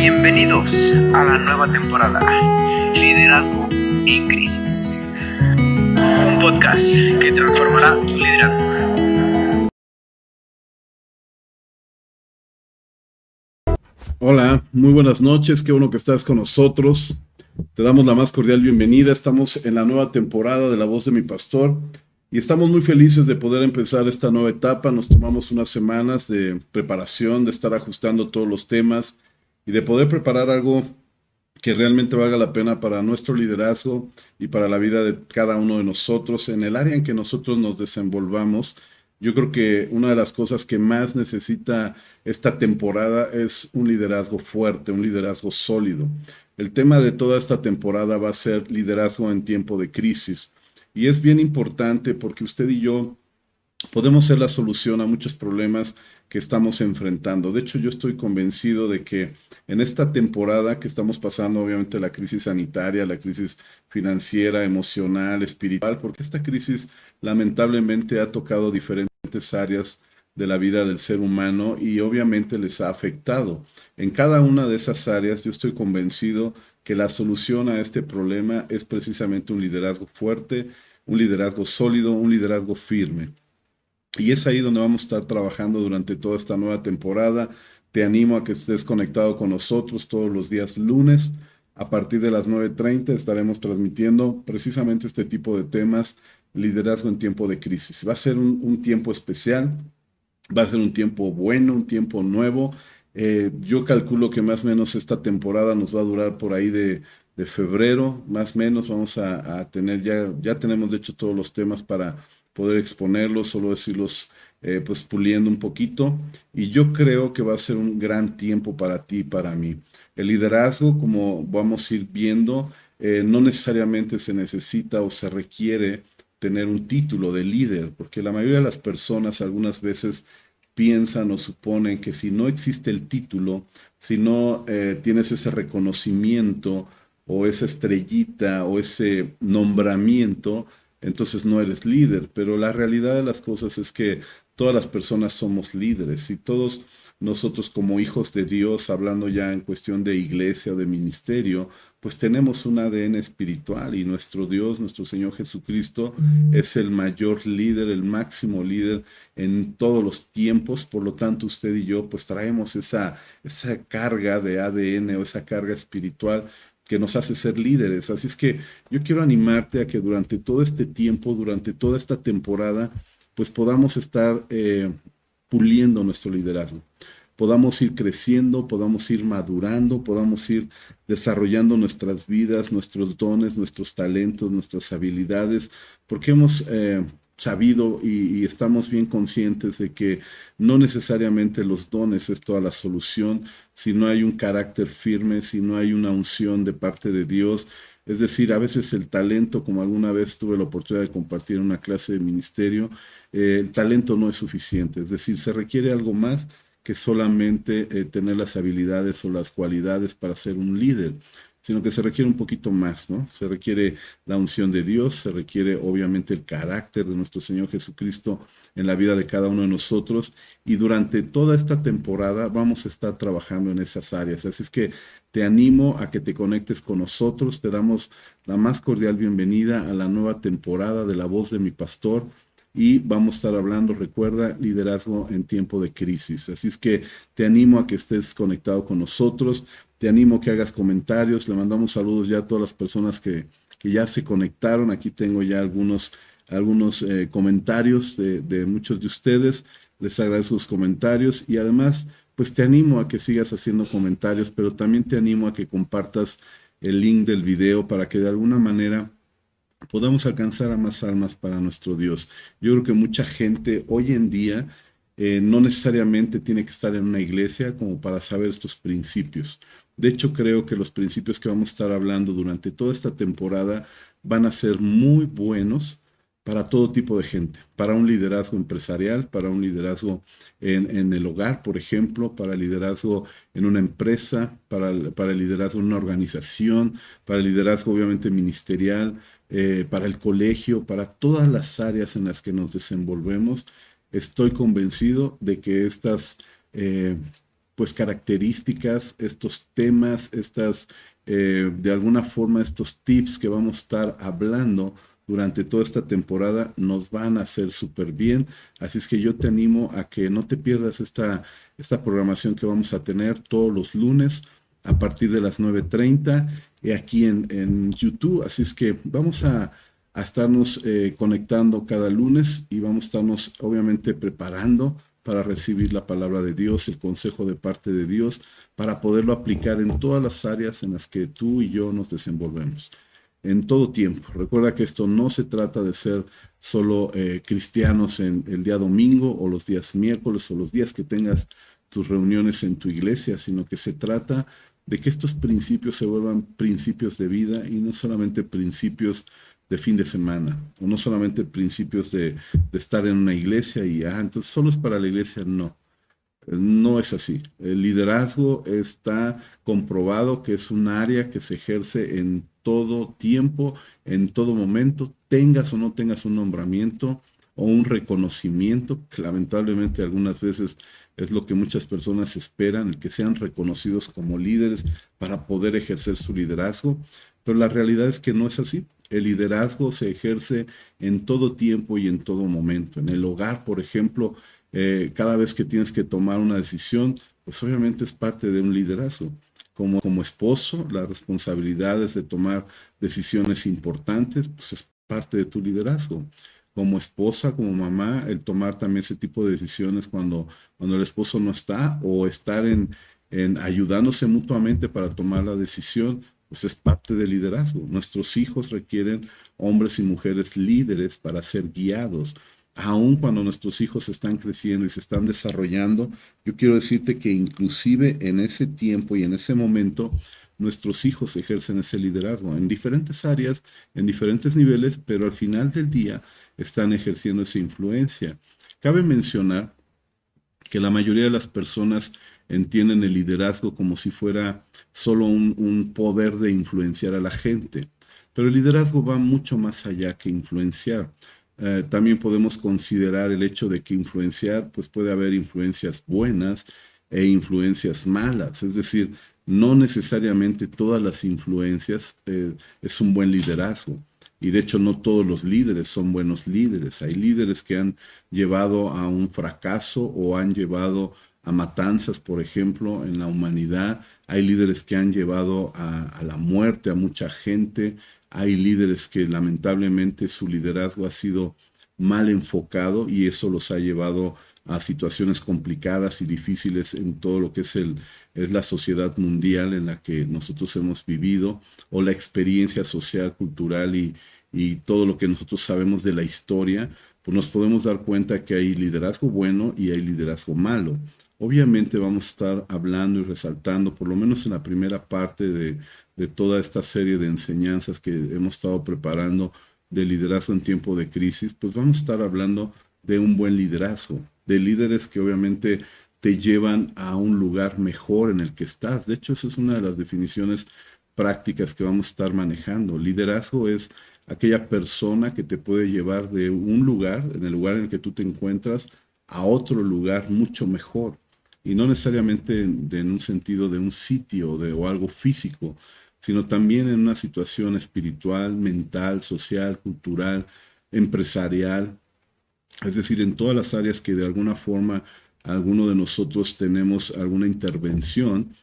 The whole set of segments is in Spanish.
Bienvenidos a la nueva temporada Liderazgo en Crisis. Un podcast que transformará tu liderazgo. Hola, muy buenas noches, qué bueno que estás con nosotros. Te damos la más cordial bienvenida. Estamos en la nueva temporada de La Voz de mi Pastor y estamos muy felices de poder empezar esta nueva etapa. Nos tomamos unas semanas de preparación, de estar ajustando todos los temas y de poder preparar algo que realmente valga la pena para nuestro liderazgo y para la vida de cada uno de nosotros en el área en que nosotros nos desenvolvamos. Yo creo que una de las cosas que más necesita esta temporada es un liderazgo fuerte, un liderazgo sólido. El tema de toda esta temporada va a ser liderazgo en tiempo de crisis. Y es bien importante porque usted y yo podemos ser la solución a muchos problemas que estamos enfrentando. De hecho, yo estoy convencido de que en esta temporada que estamos pasando, obviamente la crisis sanitaria, la crisis financiera, emocional, espiritual, porque esta crisis lamentablemente ha tocado diferentes áreas de la vida del ser humano y obviamente les ha afectado. En cada una de esas áreas yo estoy convencido que la solución a este problema es precisamente un liderazgo fuerte, un liderazgo sólido, un liderazgo firme. Y es ahí donde vamos a estar trabajando durante toda esta nueva temporada. Te animo a que estés conectado con nosotros todos los días lunes. A partir de las 9.30 estaremos transmitiendo precisamente este tipo de temas, liderazgo en tiempo de crisis. Va a ser un, tiempo especial, va a ser un tiempo bueno, un tiempo nuevo. Eh, yo calculo que más o menos esta temporada nos va a durar por ahí de, febrero, más o menos vamos a, tener, ya, ya tenemos de hecho todos los temas para poder exponerlos, solo decirlos eh, pues puliendo un poquito. Y yo creo que va a ser un gran tiempo para ti y para mí. El liderazgo, como vamos a ir viendo, eh, no necesariamente se necesita o se requiere tener un título de líder, porque la mayoría de las personas algunas veces piensan o suponen que si no existe el título, si no eh, tienes ese reconocimiento o esa estrellita o ese nombramiento, entonces no eres líder. Pero la realidad de las cosas es que todas las personas somos líderes y todos nosotros como hijos de Dios, hablando ya en cuestión de iglesia o de ministerio, pues tenemos un ADN espiritual y nuestro Dios, nuestro Señor Jesucristo, es el mayor líder, el máximo líder en todos los tiempos. Por lo tanto, usted y yo, pues traemos esa, esa carga de ADN o esa carga espiritual que nos hace ser líderes. Así es que yo quiero animarte a que durante todo este tiempo, durante toda esta temporada, pues podamos estar eh, puliendo nuestro liderazgo podamos ir creciendo, podamos ir madurando, podamos ir desarrollando nuestras vidas, nuestros dones, nuestros talentos, nuestras habilidades, porque hemos eh, sabido y, estamos bien conscientes de que no necesariamente los dones es toda la solución, si no hay un carácter firme, si no hay una unción de parte de Dios. Es decir, a veces el talento, como alguna vez tuve la oportunidad de compartir en una clase de ministerio, eh, el talento no es suficiente, es decir, se requiere algo más que solamente eh, tener las habilidades o las cualidades para ser un líder, sino que se requiere un poquito más, ¿no? Se requiere la unción de Dios, se requiere obviamente el carácter de nuestro Señor Jesucristo en la vida de cada uno de nosotros y durante toda esta temporada vamos a estar trabajando en esas áreas. Así es que te animo a que te conectes con nosotros, te damos la más cordial bienvenida a la nueva temporada de La Voz de mi Pastor y vamos a estar hablando, recuerda, liderazgo en tiempo de crisis. Así es que te animo a que estés conectado con nosotros, te animo a que hagas comentarios, le mandamos saludos ya a todas las personas que, que ya se conectaron, aquí tengo ya algunos, algunos eh, comentarios de, muchos de ustedes, les agradezco sus comentarios y además pues te animo a que sigas haciendo comentarios, pero también te animo a que compartas el link del video para que de alguna manera podamos alcanzar a más almas para nuestro Dios. Yo creo que mucha gente hoy en día eh, no necesariamente tiene que estar en una iglesia como para saber estos principios. De hecho, creo que los principios que vamos a estar hablando durante toda esta temporada van a ser muy buenos para todo tipo de gente, para un liderazgo empresarial, para un liderazgo en, el hogar, por ejemplo, para el liderazgo en una empresa, para el liderazgo en una organización, para el liderazgo obviamente ministerial, eh, para el colegio, para todas las áreas en las que nos desenvolvemos. Estoy convencido de que estas, eh, pues características, estos temas, estas, eh, de alguna forma, estos tips que vamos a estar hablando durante toda esta temporada nos van a hacer súper bien. Así es que yo te animo a que no te pierdas esta, esta programación que vamos a tener todos los lunes a partir de las 9.30 y aquí en, en, YouTube. Así es que vamos a, a estarnos eh, conectando cada lunes y vamos a estarnos obviamente preparando para recibir la palabra de Dios, el consejo de parte de Dios, para poderlo aplicar en todas las áreas en las que tú y yo nos desenvolvemos en todo tiempo. Recuerda que esto no se trata de ser solo eh, cristianos en el día domingo o los días miércoles o los días que tengas tus reuniones en tu iglesia, sino que se trata de que estos principios se vuelvan principios de vida y no solamente principios de fin de semana, o no solamente principios de, estar en una iglesia y, ah, entonces solo es para la iglesia, no. No es así. El liderazgo está comprobado que es un área que se ejerce en todo tiempo, en todo momento, tengas o no tengas un nombramiento o un reconocimiento, que lamentablemente algunas veces es lo que muchas personas esperan, el que sean reconocidos como líderes para poder ejercer su liderazgo, pero la realidad es que no es así. El liderazgo se ejerce en todo tiempo y en todo momento. En el hogar, por ejemplo, eh, cada vez que tienes que tomar una decisión, pues obviamente es parte de un liderazgo como, como esposo, las responsabilidades de tomar decisiones importantes, pues es parte de tu liderazgo. Como esposa, como mamá, el tomar también ese tipo de decisiones cuando, cuando el esposo no está o estar en, en ayudándose mutuamente para tomar la decisión, pues es parte del liderazgo. Nuestros hijos requieren hombres y mujeres líderes para ser guiados aun cuando nuestros hijos están creciendo y se están desarrollando, yo quiero decirte que inclusive en ese tiempo y en ese momento, nuestros hijos ejercen ese liderazgo en diferentes áreas, en diferentes niveles, pero al final del día están ejerciendo esa influencia. Cabe mencionar que la mayoría de las personas entienden el liderazgo como si fuera solo un, poder de influenciar a la gente, pero el liderazgo va mucho más allá que influenciar. Eh, también podemos considerar el hecho de que influenciar, pues puede haber influencias buenas e influencias malas. Es decir, no necesariamente todas las influencias eh, es un buen liderazgo. Y de hecho no todos los líderes son buenos líderes. Hay líderes que han llevado a un fracaso o han llevado a matanzas, por ejemplo, en la humanidad. Hay líderes que han llevado a, la muerte a mucha gente hay líderes que lamentablemente su liderazgo ha sido mal enfocado y eso los ha llevado a situaciones complicadas y difíciles en todo lo que es, el, es la sociedad mundial en la que nosotros hemos vivido o la experiencia social, cultural y, y todo lo que nosotros sabemos de la historia, pues nos podemos dar cuenta que hay liderazgo bueno y hay liderazgo malo. Obviamente vamos a estar hablando y resaltando, por lo menos en la primera parte de, toda esta serie de enseñanzas que hemos estado preparando de liderazgo en tiempo de crisis, pues vamos a estar hablando de un buen liderazgo, de líderes que obviamente te llevan a un lugar mejor en el que estás. De hecho, esa es una de las definiciones prácticas que vamos a estar manejando. Liderazgo es aquella persona que te puede llevar de un lugar, en el lugar en el que tú te encuentras, a otro lugar mucho mejor. Y no necesariamente en, un sentido de un sitio de, o algo físico, sino también en una situación espiritual, mental, social, cultural, empresarial, es decir, en todas las áreas que de alguna forma alguno de nosotros tenemos alguna intervención,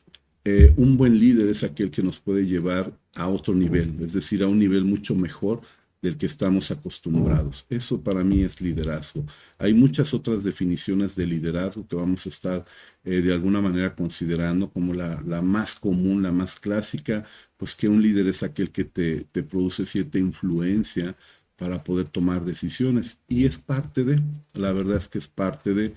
eh, un buen líder es aquel que nos puede llevar a otro nivel, es decir, a un nivel mucho mejor del que estamos acostumbrados. Eso para mí es liderazgo. Hay muchas otras definiciones de liderazgo que vamos a estar eh, de alguna manera considerando como la, más común, la más clásica, pues que un líder es aquel que te produce cierta influencia para poder tomar decisiones. Y es parte de, la verdad es que es parte de,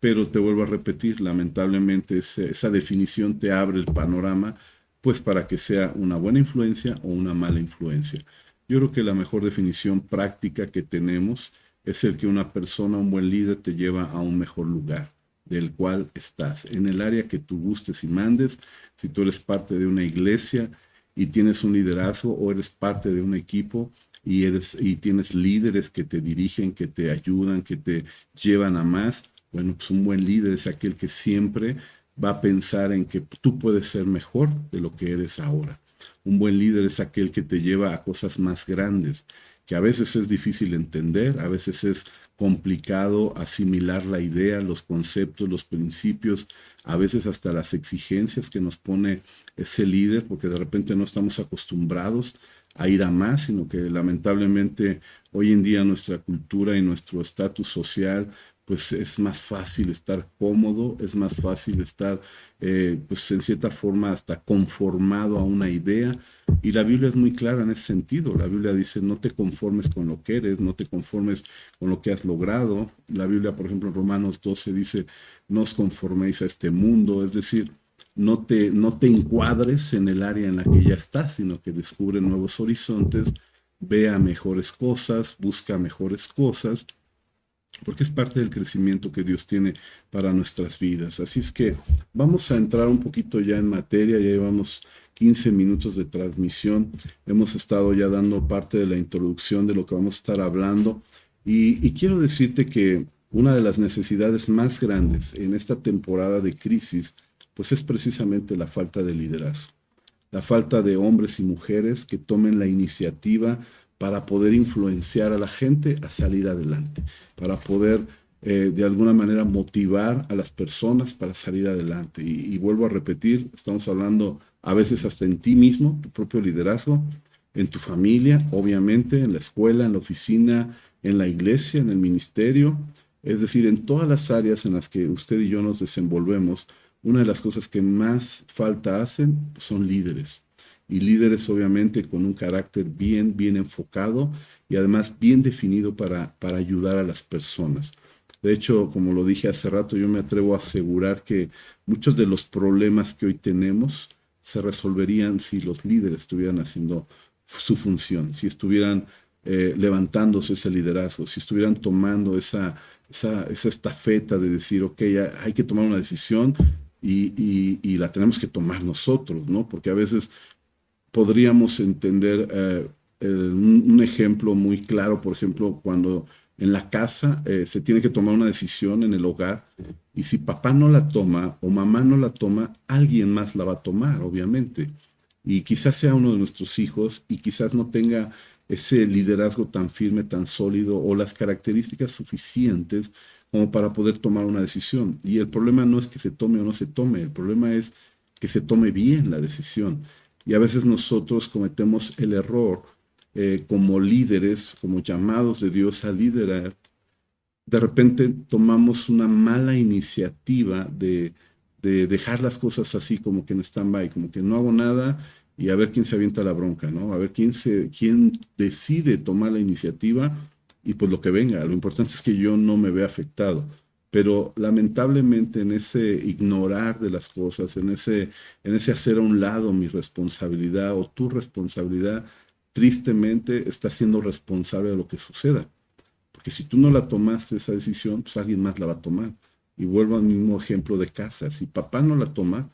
pero te vuelvo a repetir, lamentablemente esa definición te abre el panorama, pues para que sea una buena influencia o una mala influencia. Yo creo que la mejor definición práctica que tenemos es el que una persona, un buen líder, te lleva a un mejor lugar del cual estás, en el área que tú gustes y mandes, si tú eres parte de una iglesia, y tienes un liderazgo o eres parte de un equipo y, eres, y tienes líderes que te dirigen, que te ayudan, que te llevan a más, bueno, pues un buen líder es aquel que siempre va a pensar en que tú puedes ser mejor de lo que eres ahora. Un buen líder es aquel que te lleva a cosas más grandes, que a veces es difícil entender, a veces es complicado asimilar la idea, los conceptos, los principios, a veces hasta las exigencias que nos pone ese líder, porque de repente no estamos acostumbrados a ir a más, sino que lamentablemente hoy en día nuestra cultura y nuestro estatus social pues es más fácil estar cómodo, es más fácil estar, eh, pues en cierta forma, hasta conformado a una idea. Y la Biblia es muy clara en ese sentido. La Biblia dice, no te conformes con lo que eres, no te conformes con lo que has logrado. La Biblia, por ejemplo, en Romanos 12 dice, no os conforméis a este mundo, es decir, no te, no te encuadres en el área en la que ya estás, sino que descubre nuevos horizontes, vea mejores cosas, busca mejores cosas porque es parte del crecimiento que Dios tiene para nuestras vidas. Así es que vamos a entrar un poquito ya en materia, ya llevamos 15 minutos de transmisión, hemos estado ya dando parte de la introducción de lo que vamos a estar hablando y, quiero decirte que una de las necesidades más grandes en esta temporada de crisis, pues es precisamente la falta de liderazgo, la falta de hombres y mujeres que tomen la iniciativa para poder influenciar a la gente a salir adelante, para poder eh, de alguna manera motivar a las personas para salir adelante. Y, vuelvo a repetir, estamos hablando a veces hasta en ti mismo, tu propio liderazgo, en tu familia, obviamente, en la escuela, en la oficina, en la iglesia, en el ministerio, es decir, en todas las áreas en las que usted y yo nos desenvolvemos, una de las cosas que más falta hacen son líderes y líderes obviamente con un carácter bien, bien enfocado y además bien definido para, para ayudar a las personas. De hecho, como lo dije hace rato, yo me atrevo a asegurar que muchos de los problemas que hoy tenemos se resolverían si los líderes estuvieran haciendo su función, si estuvieran eh, levantándose ese liderazgo, si estuvieran tomando esa, esa, esa estafeta de decir, ok, hay que tomar una decisión y, y, y, la tenemos que tomar nosotros, ¿no? Porque a veces podríamos entender eh, un, ejemplo muy claro, por ejemplo, cuando en la casa eh, se tiene que tomar una decisión en el hogar y si papá no la toma o mamá no la toma, alguien más la va a tomar, obviamente. Y quizás sea uno de nuestros hijos y quizás no tenga ese liderazgo tan firme, tan sólido o las características suficientes como para poder tomar una decisión. Y el problema no es que se tome o no se tome, el problema es que se tome bien la decisión. Y a veces nosotros cometemos el error eh, como líderes, como llamados de Dios a liderar. De repente tomamos una mala iniciativa de, dejar las cosas así como que en stand-by, como que no hago nada y a ver quién se avienta la bronca, ¿no? A ver quién, quién decide tomar la iniciativa y pues lo que venga. Lo importante es que yo no me vea afectado pero lamentablemente en ese ignorar de las cosas, en ese, en ese hacer a un lado mi responsabilidad o tu responsabilidad, tristemente estás siendo responsable de lo que suceda. Porque si tú no la tomaste esa decisión, pues alguien más la va a tomar. Y vuelvo al mismo ejemplo de casa. Si papá no la toma,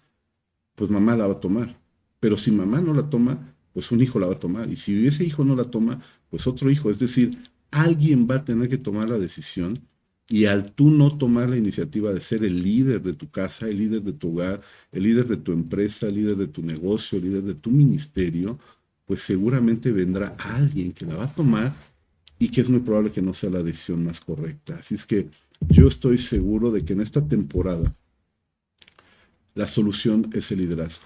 pues mamá la va a tomar. Pero si mamá no la toma, pues un hijo la va a tomar. Y si ese hijo no la toma, pues otro hijo. Es decir, alguien va a tener que tomar la decisión y al tú no tomar la iniciativa de ser el líder de tu casa, el líder de tu hogar, el líder de tu empresa, el líder de tu negocio, el líder de tu ministerio, pues seguramente vendrá alguien que la va a tomar y que es muy probable que no sea la decisión más correcta. Así es que yo estoy seguro de que en esta temporada la solución es el liderazgo.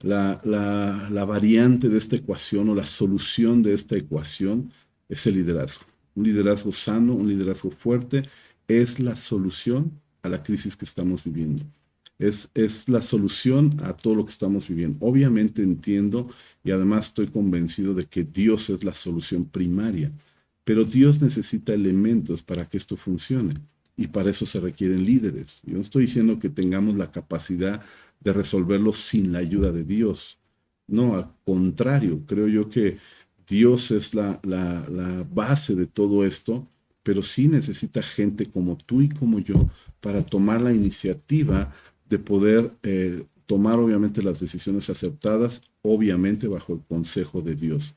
La, la variante de esta ecuación o la solución de esta ecuación es el liderazgo un liderazgo sano, un liderazgo fuerte, es la solución a la crisis que estamos viviendo. Es, es, la solución a todo lo que estamos viviendo. Obviamente entiendo y además estoy convencido de que Dios es la solución primaria, pero Dios necesita elementos para que esto funcione y para eso se requieren líderes. Yo no estoy diciendo que tengamos la capacidad de resolverlo sin la ayuda de Dios. No, al contrario, creo yo que Dios es la, base de todo esto, pero sí necesita gente como tú y como yo para tomar la iniciativa de poder eh, tomar obviamente las decisiones aceptadas, obviamente bajo el consejo de Dios.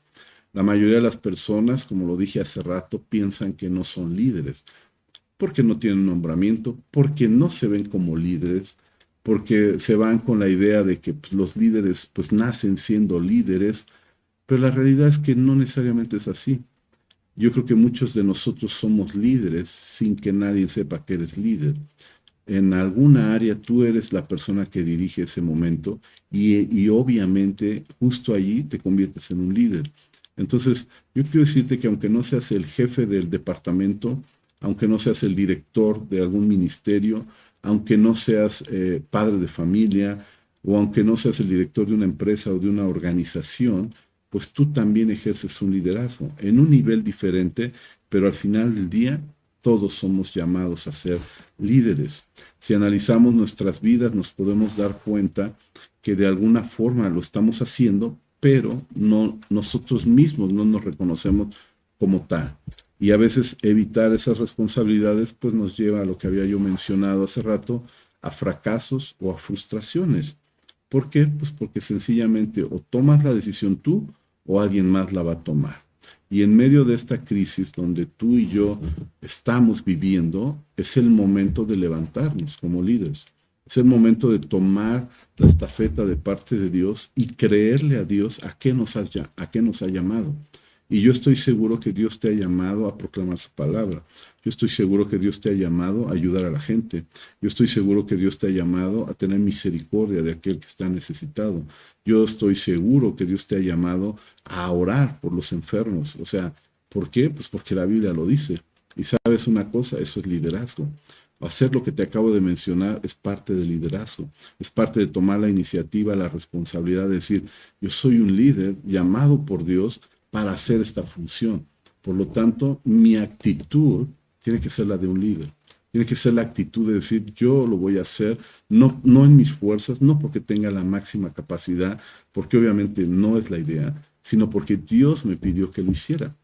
La mayoría de las personas, como lo dije hace rato, piensan que no son líderes, porque no tienen nombramiento, porque no se ven como líderes, porque se van con la idea de que pues, los líderes pues nacen siendo líderes, pero la realidad es que no necesariamente es así. Yo creo que muchos de nosotros somos líderes sin que nadie sepa que eres líder. En alguna área tú eres la persona que dirige ese momento y, y obviamente justo allí te conviertes en un líder. Entonces, yo quiero decirte que aunque no seas el jefe del departamento, aunque no seas el director de algún ministerio, aunque no seas eh, padre de familia o aunque no seas el director de una empresa o de una organización, pues tú también ejerces un liderazgo en un nivel diferente, pero al final del día todos somos llamados a ser líderes. Si analizamos nuestras vidas nos podemos dar cuenta que de alguna forma lo estamos haciendo, pero no nosotros mismos no nos reconocemos como tal. Y a veces evitar esas responsabilidades pues nos lleva a lo que había yo mencionado hace rato, a fracasos o a frustraciones. ¿Por qué? Pues porque sencillamente o tomas la decisión tú o alguien más la va a tomar. Y en medio de esta crisis donde tú y yo estamos viviendo, es el momento de levantarnos como líderes. Es el momento de tomar la estafeta de parte de Dios y creerle a Dios a qué nos ha, a qué nos ha llamado. Y yo estoy seguro que Dios te ha llamado a proclamar su palabra. Yo estoy seguro que Dios te ha llamado a ayudar a la gente. Yo estoy seguro que Dios te ha llamado a tener misericordia de aquel que está necesitado. Yo estoy seguro que Dios te ha llamado a orar por los enfermos. O sea, ¿por qué? Pues porque la Biblia lo dice. Y sabes una cosa, eso es liderazgo. Hacer lo que te acabo de mencionar es parte del liderazgo, es parte de tomar la iniciativa, la responsabilidad de decir, yo soy un líder llamado por Dios para hacer esta función. Por lo tanto, mi actitud tiene que ser la de un líder. Tiene que ser la actitud de decir, yo lo voy a hacer, no, no en mis fuerzas, no porque tenga la máxima capacidad, porque obviamente no es la idea, sino porque Dios me pidió que lo hiciera.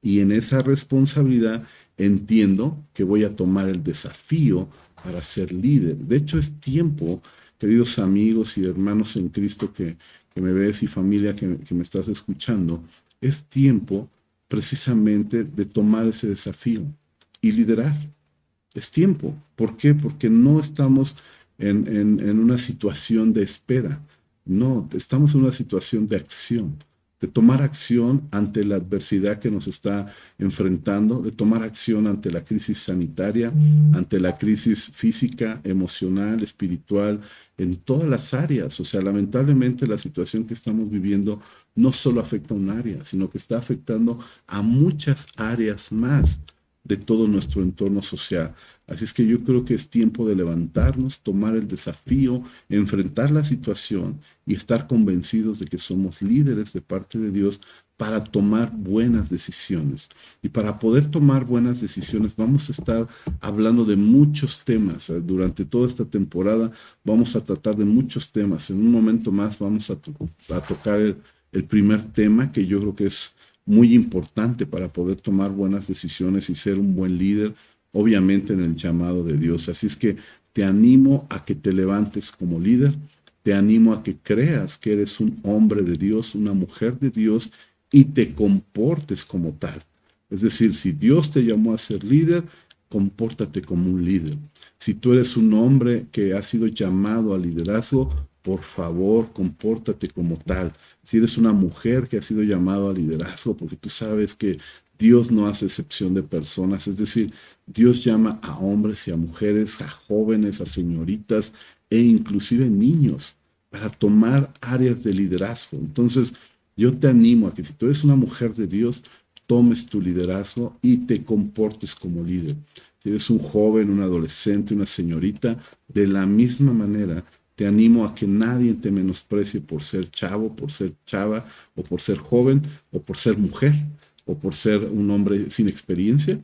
Y en esa responsabilidad entiendo que voy a tomar el desafío para ser líder. De hecho, es tiempo, queridos amigos y hermanos en Cristo que, me ves y familia que, que me estás escuchando, es tiempo precisamente de tomar ese desafío y liderar. Es tiempo. ¿Por qué? Porque no estamos en, una situación de espera. No, estamos en una situación de acción, de tomar acción ante la adversidad que nos está enfrentando, de tomar acción ante la crisis sanitaria, ante la crisis física, emocional, espiritual, en todas las áreas. O sea, lamentablemente la situación que estamos viviendo no solo afecta a un área, sino que está afectando a muchas áreas más de todo nuestro entorno social. Así es que yo creo que es tiempo de levantarnos, tomar el desafío, enfrentar la situación y estar convencidos de que somos líderes de parte de Dios para tomar buenas decisiones. Y para poder tomar buenas decisiones vamos a estar hablando de muchos temas. Eh, durante toda esta temporada vamos a tratar de muchos temas. En un momento más vamos a, tocar el, el primer tema que yo creo que es muy importante para poder tomar buenas decisiones y ser un buen líder, obviamente en el llamado de Dios. Así es que te animo a que te levantes como líder, te animo a que creas que eres un hombre de Dios, una mujer de Dios y te comportes como tal. Es decir, si Dios te llamó a ser líder, compórtate como un líder. Si tú eres un hombre que ha sido llamado al liderazgo, por favor, compórtate como tal. Si eres una mujer que ha sido llamado al liderazgo, porque tú sabes que Dios no hace excepción de personas, es decir, Dios llama a hombres y a mujeres, a jóvenes, a señoritas e inclusive niños para tomar áreas de liderazgo. Entonces, yo te animo a que si tú eres una mujer de Dios, tomes tu liderazgo y te comportes como líder. Si eres un joven, un adolescente, una señorita, de la misma manera, te animo a que nadie te menosprecie por ser chavo, por ser chava, o por ser joven, o por ser mujer, o por ser un hombre sin experiencia.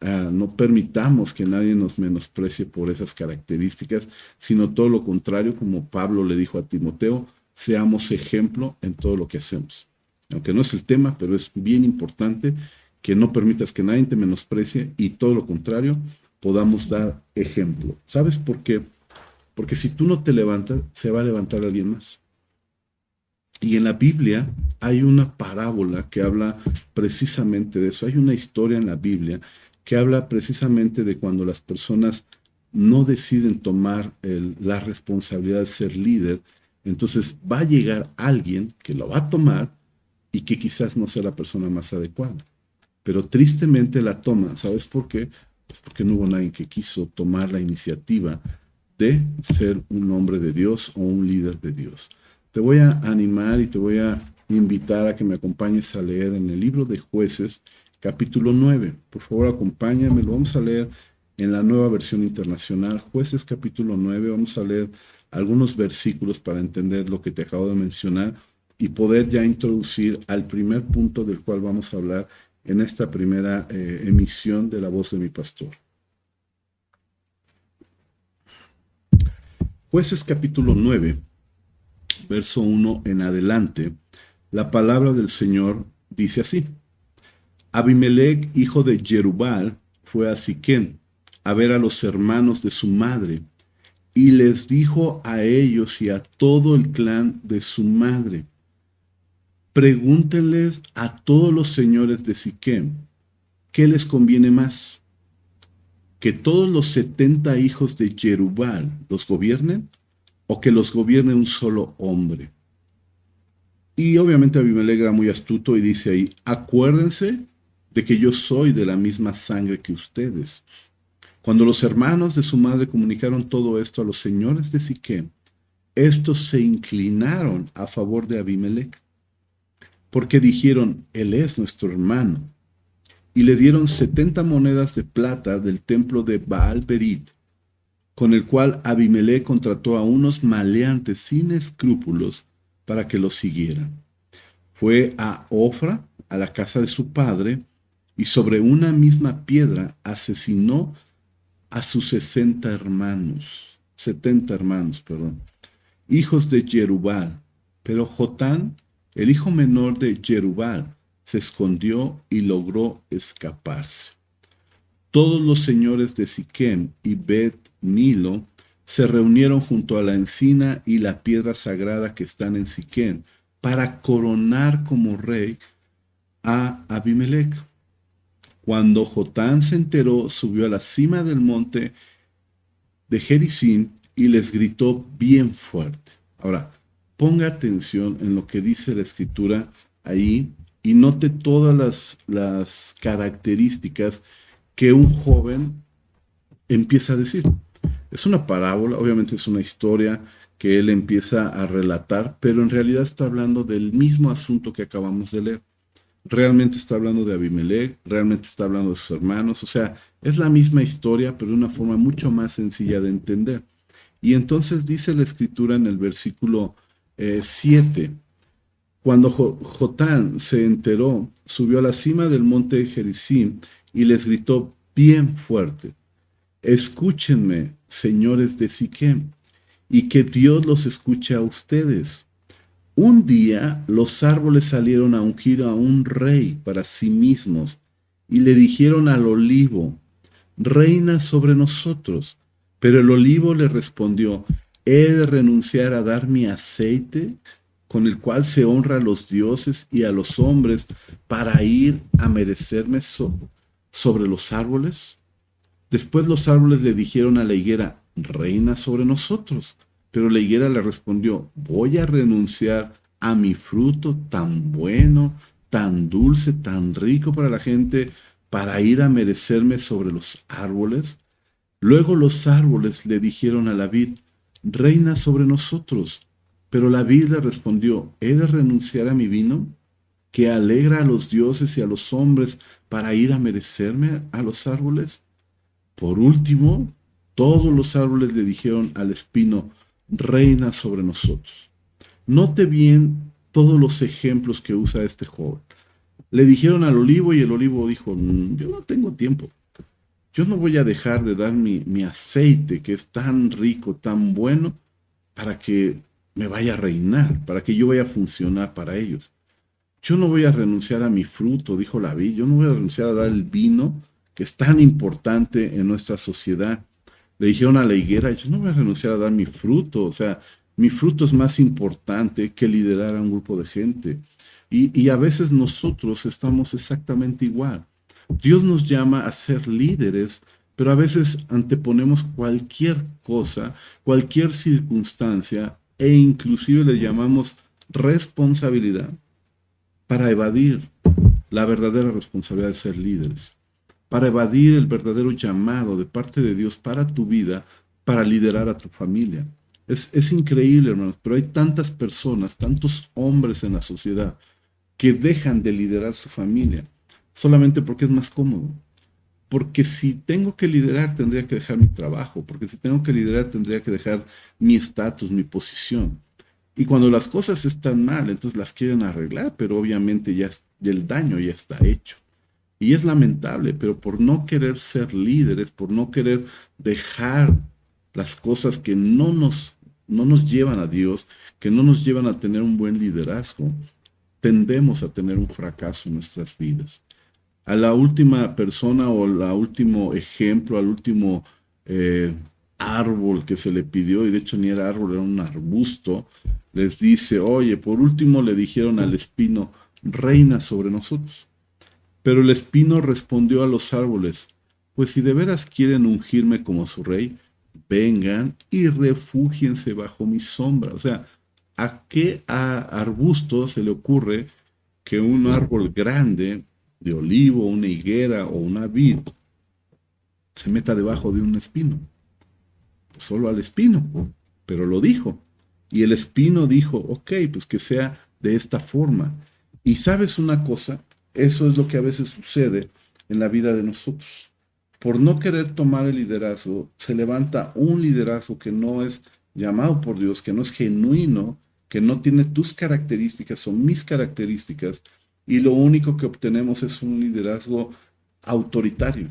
Ah, no permitamos que nadie nos menosprecie por esas características, sino todo lo contrario, como Pablo le dijo a Timoteo, seamos ejemplo en todo lo que hacemos. Aunque no es el tema, pero es bien importante que no permitas que nadie te menosprecie y todo lo contrario, podamos dar ejemplo. ¿Sabes por qué? Porque si tú no te levantas, se va a levantar alguien más. Y en la Biblia hay una parábola que habla precisamente de eso. Hay una historia en la Biblia que habla precisamente de cuando las personas no deciden tomar la responsabilidad de ser líder, entonces va a llegar alguien que lo va a tomar y que quizás no sea la persona más adecuada. Pero tristemente la toma, ¿sabes por qué? Pues porque no hubo nadie que quiso tomar la iniciativa de ser un hombre de Dios o un líder de Dios. Te voy a animar y te voy a invitar a que me acompañes a leer en el libro de jueces, capítulo 9. Por favor, acompáñame, lo vamos a leer en la nueva versión internacional, jueces capítulo 9. Vamos a leer algunos versículos para entender lo que te acabo de mencionar y poder ya introducir al primer punto del cual vamos a hablar en esta primera eh, emisión de la voz de mi pastor. Jueces capítulo 9, verso 1 en adelante, la palabra del Señor dice así. Abimelech, hijo de Jerubal, fue a Siquén a ver a los hermanos de su madre y les dijo a ellos y a todo el clan de su madre, pregúntenles a todos los señores de Siquem, ¿qué les conviene más? ¿Que todos los setenta hijos de Jerubal los gobiernen o que los gobierne un solo hombre? Y obviamente Abimelech era muy astuto y dice ahí, acuérdense de que yo soy de la misma sangre que ustedes. Cuando los hermanos de su madre comunicaron todo esto a los señores de Siquem, estos se inclinaron a favor de Abimelech porque dijeron, Él es nuestro hermano. Y le dieron setenta monedas de plata del templo de Baal Berit, con el cual Abimelech contrató a unos maleantes sin escrúpulos para que lo siguieran. Fue a Ofra, a la casa de su padre, y sobre una misma piedra asesinó a sus sesenta hermanos, setenta hermanos, perdón, hijos de Jerubal. Pero Jotán el hijo menor de Jerubal se escondió y logró escaparse. Todos los señores de Siquem y Bet Nilo se reunieron junto a la encina y la piedra sagrada que están en Siquem para coronar como rey a Abimelech. Cuando Jotán se enteró, subió a la cima del monte de Jericín y les gritó bien fuerte. Ahora, ponga atención en lo que dice la escritura ahí y note todas las, las características que un joven empieza a decir. Es una parábola, obviamente es una historia que él empieza a relatar, pero en realidad está hablando del mismo asunto que acabamos de leer. Realmente está hablando de Abimelech, realmente está hablando de sus hermanos, o sea, es la misma historia, pero de una forma mucho más sencilla de entender. Y entonces dice la escritura en el versículo 7. Eh, Cuando Jotán se enteró, subió a la cima del monte Jericim y les gritó bien fuerte, escúchenme, señores de Siquem, y que Dios los escuche a ustedes. Un día los árboles salieron a ungir a un rey para sí mismos y le dijeron al olivo, reina sobre nosotros. Pero el olivo le respondió, he de renunciar a dar mi aceite con el cual se honra a los dioses y a los hombres para ir a merecerme sobre los árboles? Después los árboles le dijeron a la higuera, reina sobre nosotros. Pero la higuera le respondió, voy a renunciar a mi fruto tan bueno, tan dulce, tan rico para la gente, para ir a merecerme sobre los árboles. Luego los árboles le dijeron a la vid, reina sobre nosotros. Pero la vid le respondió, ¿he de renunciar a mi vino, que alegra a los dioses y a los hombres para ir a merecerme a los árboles? Por último, todos los árboles le dijeron al espino, reina sobre nosotros. Note bien todos los ejemplos que usa este joven. Le dijeron al olivo y el olivo dijo, mm, yo no tengo tiempo. Yo no voy a dejar de dar mi, aceite que es tan rico, tan bueno, para que me vaya a reinar, para que yo vaya a funcionar para ellos. Yo no voy a renunciar a mi fruto, dijo la vi, yo no voy a renunciar a dar el vino que es tan importante en nuestra sociedad. Le dijeron a la higuera, yo no voy a renunciar a dar mi fruto, o sea, mi fruto es más importante que liderar a un grupo de gente. Y, y a veces nosotros estamos exactamente igual. Dios nos llama a ser líderes, pero a veces anteponemos cualquier cosa, cualquier circunstancia e inclusive le llamamos responsabilidad para evadir la verdadera responsabilidad de ser líderes, para evadir el verdadero llamado de parte de Dios para tu vida, para liderar a tu familia. Es, es increíble, hermanos, pero hay tantas personas, tantos hombres en la sociedad que dejan de liderar su familia solamente porque es más cómodo. Porque si tengo que liderar, tendría que dejar mi trabajo. Porque si tengo que liderar, tendría que dejar mi estatus, mi posición. Y cuando las cosas están mal, entonces las quieren arreglar, pero obviamente ya el daño ya está hecho. Y es lamentable, pero por no querer ser líderes, por no querer dejar las cosas que no nos, no nos llevan a Dios, que no nos llevan a tener un buen liderazgo, tendemos a tener un fracaso en nuestras vidas. A la última persona o al último ejemplo, al último eh, árbol que se le pidió, y de hecho ni era árbol, era un arbusto, les dice, oye, por último le dijeron al espino, reina sobre nosotros. Pero el espino respondió a los árboles, pues si de veras quieren ungirme como su rey, vengan y refúgiense bajo mi sombra. O sea, ¿a qué arbusto se le ocurre que un árbol grande de olivo, una higuera o una vid se meta debajo de un espino? Solo al espino, pero lo dijo. Y el espino dijo, ok, pues que sea de esta forma. Y sabes una cosa, eso es lo que a veces sucede en la vida de nosotros. Por no querer tomar el liderazgo, se levanta un liderazgo que no es llamado por Dios, que no es genuino, que no tiene tus características o mis características, y lo único que obtenemos es un liderazgo autoritario,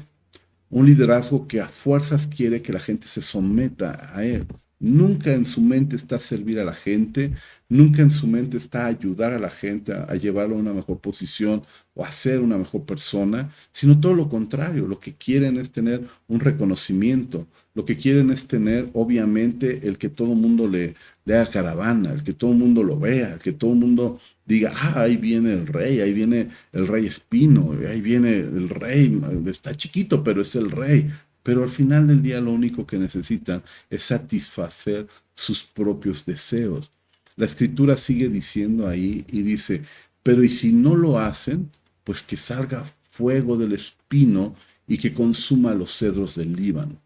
un liderazgo que a fuerzas quiere que la gente se someta a él. Nunca en su mente está servir a la gente, nunca en su mente está ayudar a la gente a, llevarlo a una mejor posición o a ser una mejor persona, sino todo lo contrario. Lo que quieren es tener un reconocimiento, lo que quieren es tener, obviamente, el que todo el mundo le, le haga caravana, el que todo el mundo lo vea, el que todo el mundo diga, ah, ahí viene el rey, ahí viene el rey espino, ahí viene el rey, está chiquito, pero es el rey. Pero al final del día lo único que necesitan es satisfacer sus propios deseos. La escritura sigue diciendo ahí y dice, pero y si no lo hacen, pues que salga fuego del espino y que consuma los cedros del Líbano.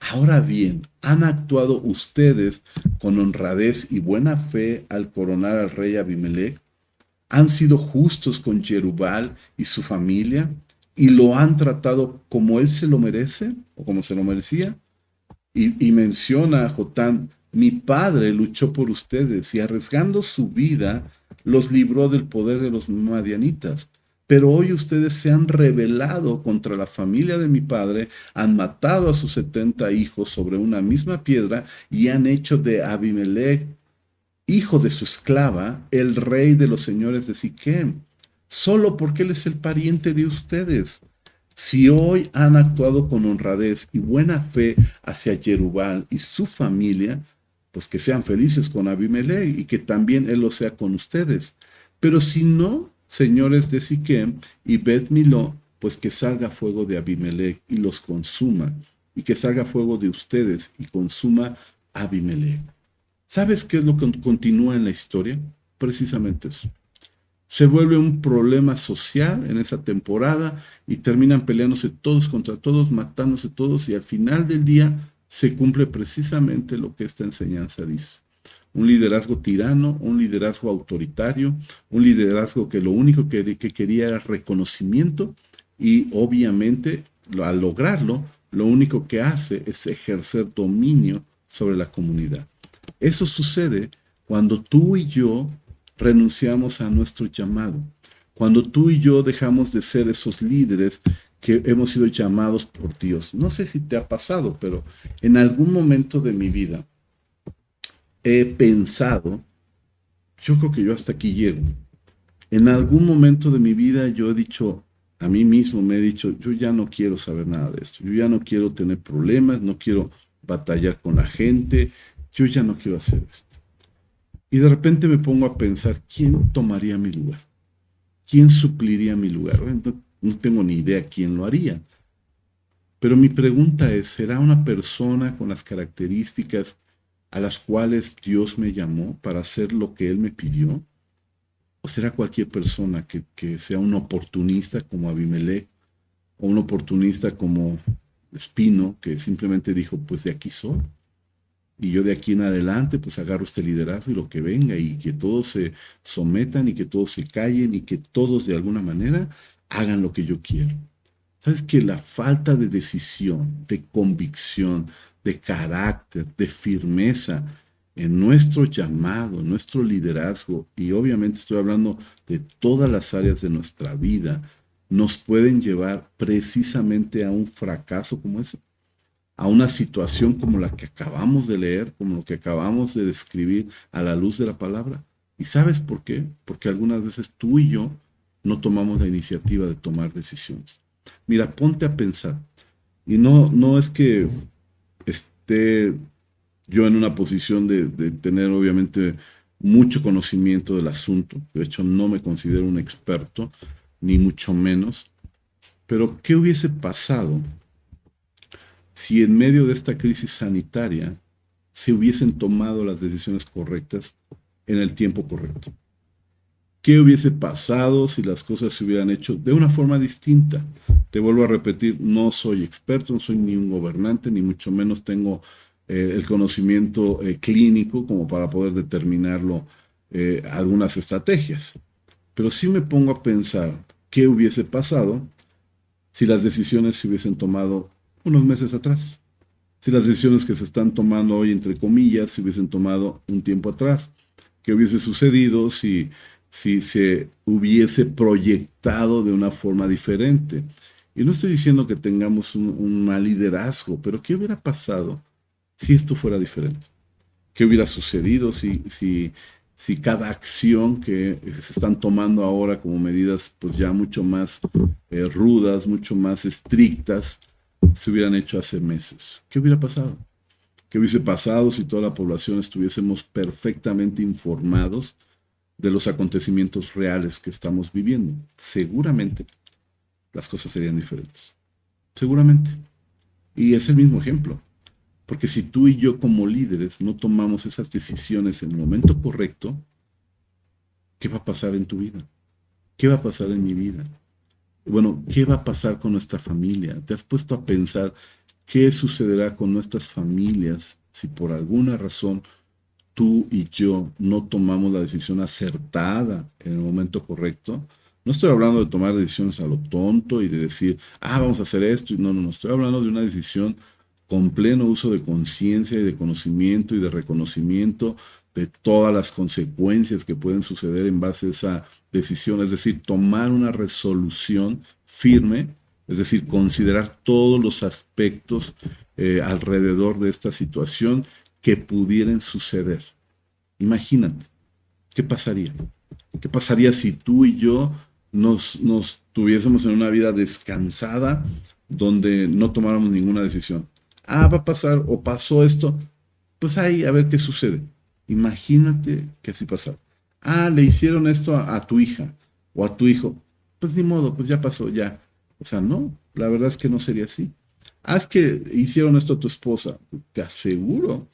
Ahora bien, ¿han actuado ustedes con honradez y buena fe al coronar al rey Abimelech? ¿Han sido justos con Jerubal y su familia? y lo han tratado como él se lo merece o como se lo merecía. Y, menciona a Jotán, mi padre luchó por ustedes y arriesgando su vida los libró del poder de los madianitas. Pero hoy ustedes se han rebelado contra la familia de mi padre, han matado a sus setenta hijos sobre una misma piedra y han hecho de Abimelech, hijo de su esclava, el rey de los señores de Siquem solo porque Él es el pariente de ustedes. Si hoy han actuado con honradez y buena fe hacia Jerubal y su familia, pues que sean felices con Abimelech y que también Él lo sea con ustedes. Pero si no, señores de Siquem y Bet pues que salga fuego de Abimelech y los consuma, y que salga fuego de ustedes y consuma Abimelech. ¿Sabes qué es lo que continúa en la historia? Precisamente eso se vuelve un problema social en esa temporada y terminan peleándose todos contra todos, matándose todos y al final del día se cumple precisamente lo que esta enseñanza dice. Un liderazgo tirano, un liderazgo autoritario, un liderazgo que lo único que, que quería era reconocimiento y obviamente al lograrlo, lo único que hace es ejercer dominio sobre la comunidad. Eso sucede cuando tú y yo renunciamos a nuestro llamado. Cuando tú y yo dejamos de ser esos líderes que hemos sido llamados por Dios. No sé si te ha pasado, pero en algún momento de mi vida he pensado, yo creo que yo hasta aquí llego. En algún momento de mi vida yo he dicho, a mí mismo me he dicho, yo ya no quiero saber nada de esto, yo ya no quiero tener problemas, no quiero batallar con la gente, yo ya no quiero hacer esto. Y de repente me pongo a pensar, ¿quién tomaría mi lugar? ¿Quién supliría mi lugar? No, tengo ni idea quién lo haría. Pero mi pregunta es, ¿será una persona con las características a las cuales Dios me llamó para hacer lo que Él me pidió? ¿O será cualquier persona que, que sea un oportunista como Abimelech o un oportunista como Espino que simplemente dijo, pues de aquí soy? Y yo de aquí en adelante pues agarro este liderazgo y lo que venga y que todos se sometan y que todos se callen y que todos de alguna manera hagan lo que yo quiero. Sabes que la falta de decisión, de convicción, de carácter, de firmeza en nuestro llamado, en nuestro liderazgo, y obviamente estoy hablando de todas las áreas de nuestra vida, nos pueden llevar precisamente a un fracaso como ese a una situación como la que acabamos de leer, como lo que acabamos de describir a la luz de la palabra. ¿Y sabes por qué? Porque algunas veces tú y yo no tomamos la iniciativa de tomar decisiones. Mira, ponte a pensar. Y no, no es que esté yo en una posición de, de tener obviamente mucho conocimiento del asunto. De hecho, no me considero un experto, ni mucho menos. Pero, ¿qué hubiese pasado si en medio de esta crisis sanitaria se hubiesen tomado las decisiones correctas en el tiempo correcto. ¿Qué hubiese pasado si las cosas se hubieran hecho de una forma distinta? Te vuelvo a repetir, no soy experto, no soy ni un gobernante, ni mucho menos tengo eh, el conocimiento eh, clínico como para poder determinarlo eh, algunas estrategias. Pero sí me pongo a pensar qué hubiese pasado si las decisiones se hubiesen tomado unos meses atrás. Si las decisiones que se están tomando hoy, entre comillas, se hubiesen tomado un tiempo atrás, ¿qué hubiese sucedido si, si se hubiese proyectado de una forma diferente? Y no estoy diciendo que tengamos un, mal liderazgo, pero ¿qué hubiera pasado si esto fuera diferente? ¿Qué hubiera sucedido si, si, si cada acción que se están tomando ahora como medidas pues ya mucho más eh, rudas, mucho más estrictas, se hubieran hecho hace meses. ¿Qué hubiera pasado? ¿Qué hubiese pasado si toda la población estuviésemos perfectamente informados de los acontecimientos reales que estamos viviendo? Seguramente las cosas serían diferentes. Seguramente. Y es el mismo ejemplo. Porque si tú y yo como líderes no tomamos esas decisiones en el momento correcto, ¿qué va a pasar en tu vida? ¿Qué va a pasar en mi vida? Bueno, ¿qué va a pasar con nuestra familia? ¿Te has puesto a pensar qué sucederá con nuestras familias si por alguna razón tú y yo no tomamos la decisión acertada en el momento correcto? No estoy hablando de tomar decisiones a lo tonto y de decir, ah, vamos a hacer esto. No, no, no, estoy hablando de una decisión con pleno uso de conciencia y de conocimiento y de reconocimiento de todas las consecuencias que pueden suceder en base a esa decisión, es decir, tomar una resolución firme, es decir, considerar todos los aspectos eh, alrededor de esta situación que pudieran suceder. Imagínate, ¿qué pasaría? ¿Qué pasaría si tú y yo nos, nos tuviésemos en una vida descansada donde no tomáramos ninguna decisión? Ah, va a pasar o pasó esto, pues ahí a ver qué sucede. Imagínate que así pasara ah, le hicieron esto a, tu hija o a tu hijo, pues ni modo, pues ya pasó, ya. O sea, no, la verdad es que no sería así. Haz que hicieron esto a tu esposa, te aseguro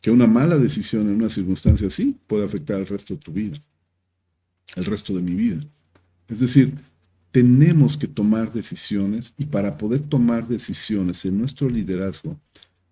que una mala decisión en una circunstancia así puede afectar al resto de tu vida, el resto de mi vida. Es decir, tenemos que tomar decisiones y para poder tomar decisiones en nuestro liderazgo,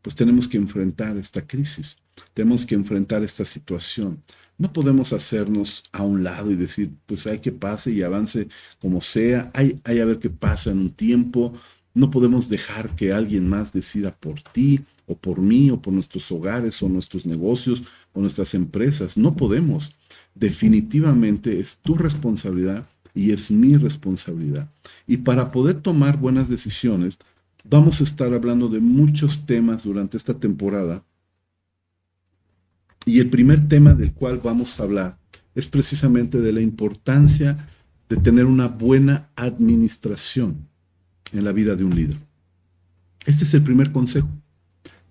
pues tenemos que enfrentar esta crisis, tenemos que enfrentar esta situación. No podemos hacernos a un lado y decir, pues hay que pase y avance como sea, hay, hay a ver qué pasa en un tiempo. No podemos dejar que alguien más decida por ti o por mí o por nuestros hogares o nuestros negocios o nuestras empresas. No podemos. Definitivamente es tu responsabilidad y es mi responsabilidad. Y para poder tomar buenas decisiones, vamos a estar hablando de muchos temas durante esta temporada y el primer tema del cual vamos a hablar es precisamente de la importancia de tener una buena administración en la vida de un líder. Este es el primer consejo.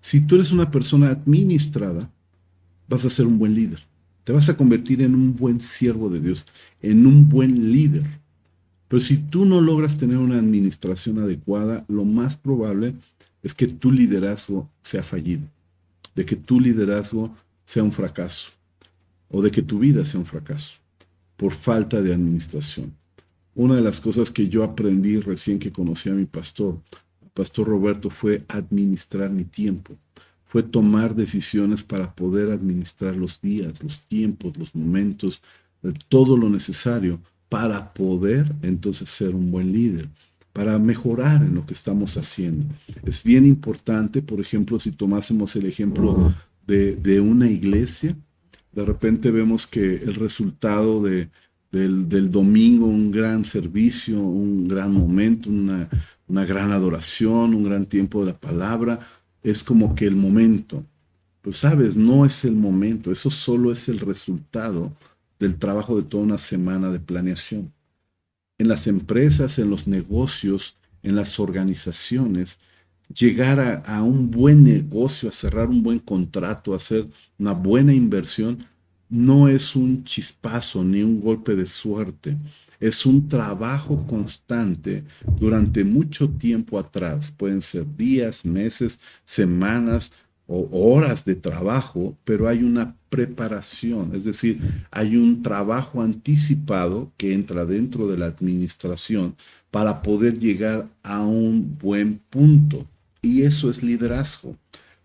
Si tú eres una persona administrada, vas a ser un buen líder. Te vas a convertir en un buen siervo de Dios, en un buen líder. Pero si tú no logras tener una administración adecuada, lo más probable es que tu liderazgo sea fallido, de que tu liderazgo sea un fracaso o de que tu vida sea un fracaso por falta de administración. Una de las cosas que yo aprendí recién que conocí a mi pastor, pastor Roberto, fue administrar mi tiempo, fue tomar decisiones para poder administrar los días, los tiempos, los momentos, todo lo necesario para poder entonces ser un buen líder, para mejorar en lo que estamos haciendo. Es bien importante, por ejemplo, si tomásemos el ejemplo de, una iglesia, de repente vemos que el resultado de, del, domingo, un gran servicio, un gran momento, una, una gran adoración, un gran tiempo de la palabra, es como que el momento. Pues sabes, no es el momento, eso solo es el resultado del trabajo de toda una semana de planeación. En las empresas, en los negocios, en las organizaciones, llegar a, un buen negocio, a cerrar un buen contrato, a hacer una buena inversión, no es un chispazo ni un golpe de suerte. Es un trabajo constante durante mucho tiempo atrás. Pueden ser días, meses, semanas, o horas de trabajo, pero hay una preparación, es decir, hay un trabajo anticipado que entra dentro de la administración para poder llegar a un buen punto. Y eso es liderazgo.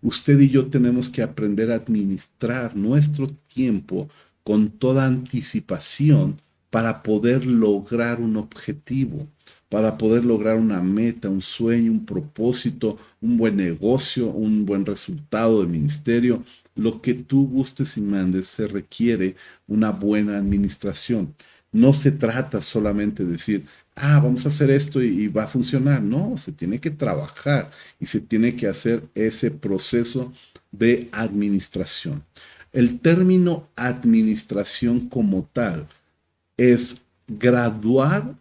Usted y yo tenemos que aprender a administrar nuestro tiempo con toda anticipación para poder lograr un objetivo para poder lograr una meta, un sueño, un propósito, un buen negocio, un buen resultado de ministerio. Lo que tú gustes y mandes se requiere una buena administración. No se trata solamente de decir, ah, vamos a hacer esto y, va a funcionar. No, se tiene que trabajar y se tiene que hacer ese proceso de administración. El término administración como tal es graduar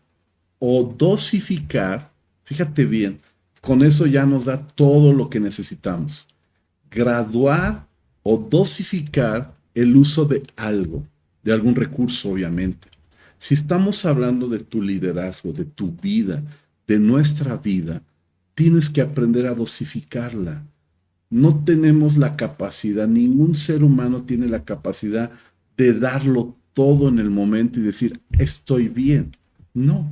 o dosificar, fíjate bien, con eso ya nos da todo lo que necesitamos. Graduar o dosificar el uso de algo, de algún recurso, obviamente. Si estamos hablando de tu liderazgo, de tu vida, de nuestra vida, tienes que aprender a dosificarla. No tenemos la capacidad, ningún ser humano tiene la capacidad de darlo todo en el momento y decir, estoy bien. No,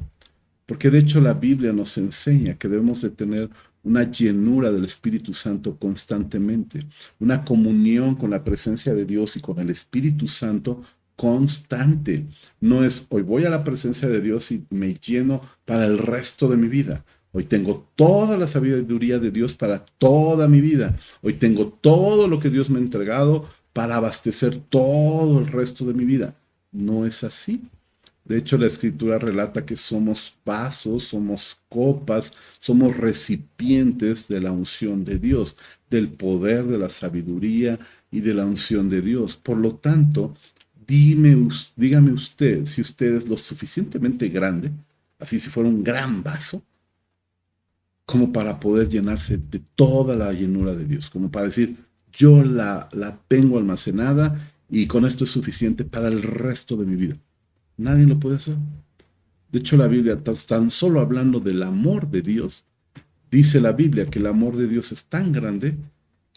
porque de hecho la Biblia nos enseña que debemos de tener una llenura del Espíritu Santo constantemente, una comunión con la presencia de Dios y con el Espíritu Santo constante. No es hoy voy a la presencia de Dios y me lleno para el resto de mi vida. Hoy tengo toda la sabiduría de Dios para toda mi vida. Hoy tengo todo lo que Dios me ha entregado para abastecer todo el resto de mi vida. No es así. De hecho, la escritura relata que somos vasos, somos copas, somos recipientes de la unción de Dios, del poder, de la sabiduría y de la unción de Dios. Por lo tanto, dime, dígame usted si usted es lo suficientemente grande, así si fuera un gran vaso, como para poder llenarse de toda la llenura de Dios, como para decir, yo la, la tengo almacenada y con esto es suficiente para el resto de mi vida. Nadie lo puede hacer. De hecho, la Biblia, tan solo hablando del amor de Dios, dice la Biblia que el amor de Dios es tan grande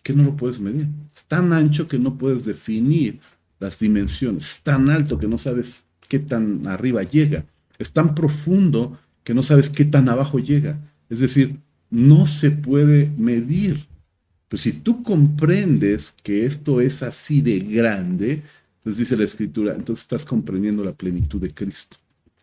que no lo puedes medir. Es tan ancho que no puedes definir las dimensiones. Es tan alto que no sabes qué tan arriba llega. Es tan profundo que no sabes qué tan abajo llega. Es decir, no se puede medir. Pero si tú comprendes que esto es así de grande, entonces dice la escritura, entonces estás comprendiendo la plenitud de Cristo.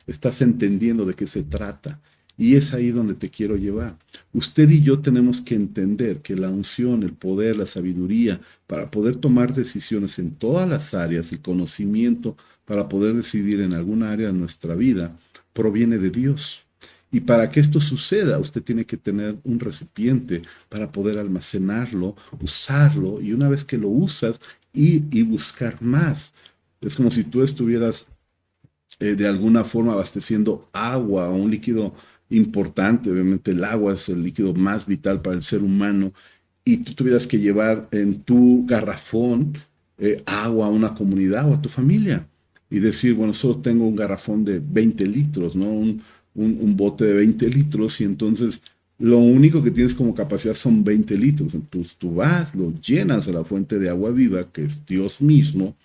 Estás entendiendo de qué se trata. Y es ahí donde te quiero llevar. Usted y yo tenemos que entender que la unción, el poder, la sabiduría, para poder tomar decisiones en todas las áreas, el conocimiento para poder decidir en alguna área de nuestra vida, proviene de Dios. Y para que esto suceda, usted tiene que tener un recipiente para poder almacenarlo, usarlo, y una vez que lo usas, y buscar más. Es como si tú estuvieras eh, de alguna forma abasteciendo agua o un líquido importante, obviamente el agua es el líquido más vital para el ser humano, y tú tuvieras que llevar en tu garrafón eh, agua a una comunidad o a tu familia y decir, bueno, solo tengo un garrafón de 20 litros, ¿no? Un, un, bote de 20 litros y entonces lo único que tienes como capacidad son 20 litros. Entonces tú vas, lo llenas a la fuente de agua viva, que es Dios mismo,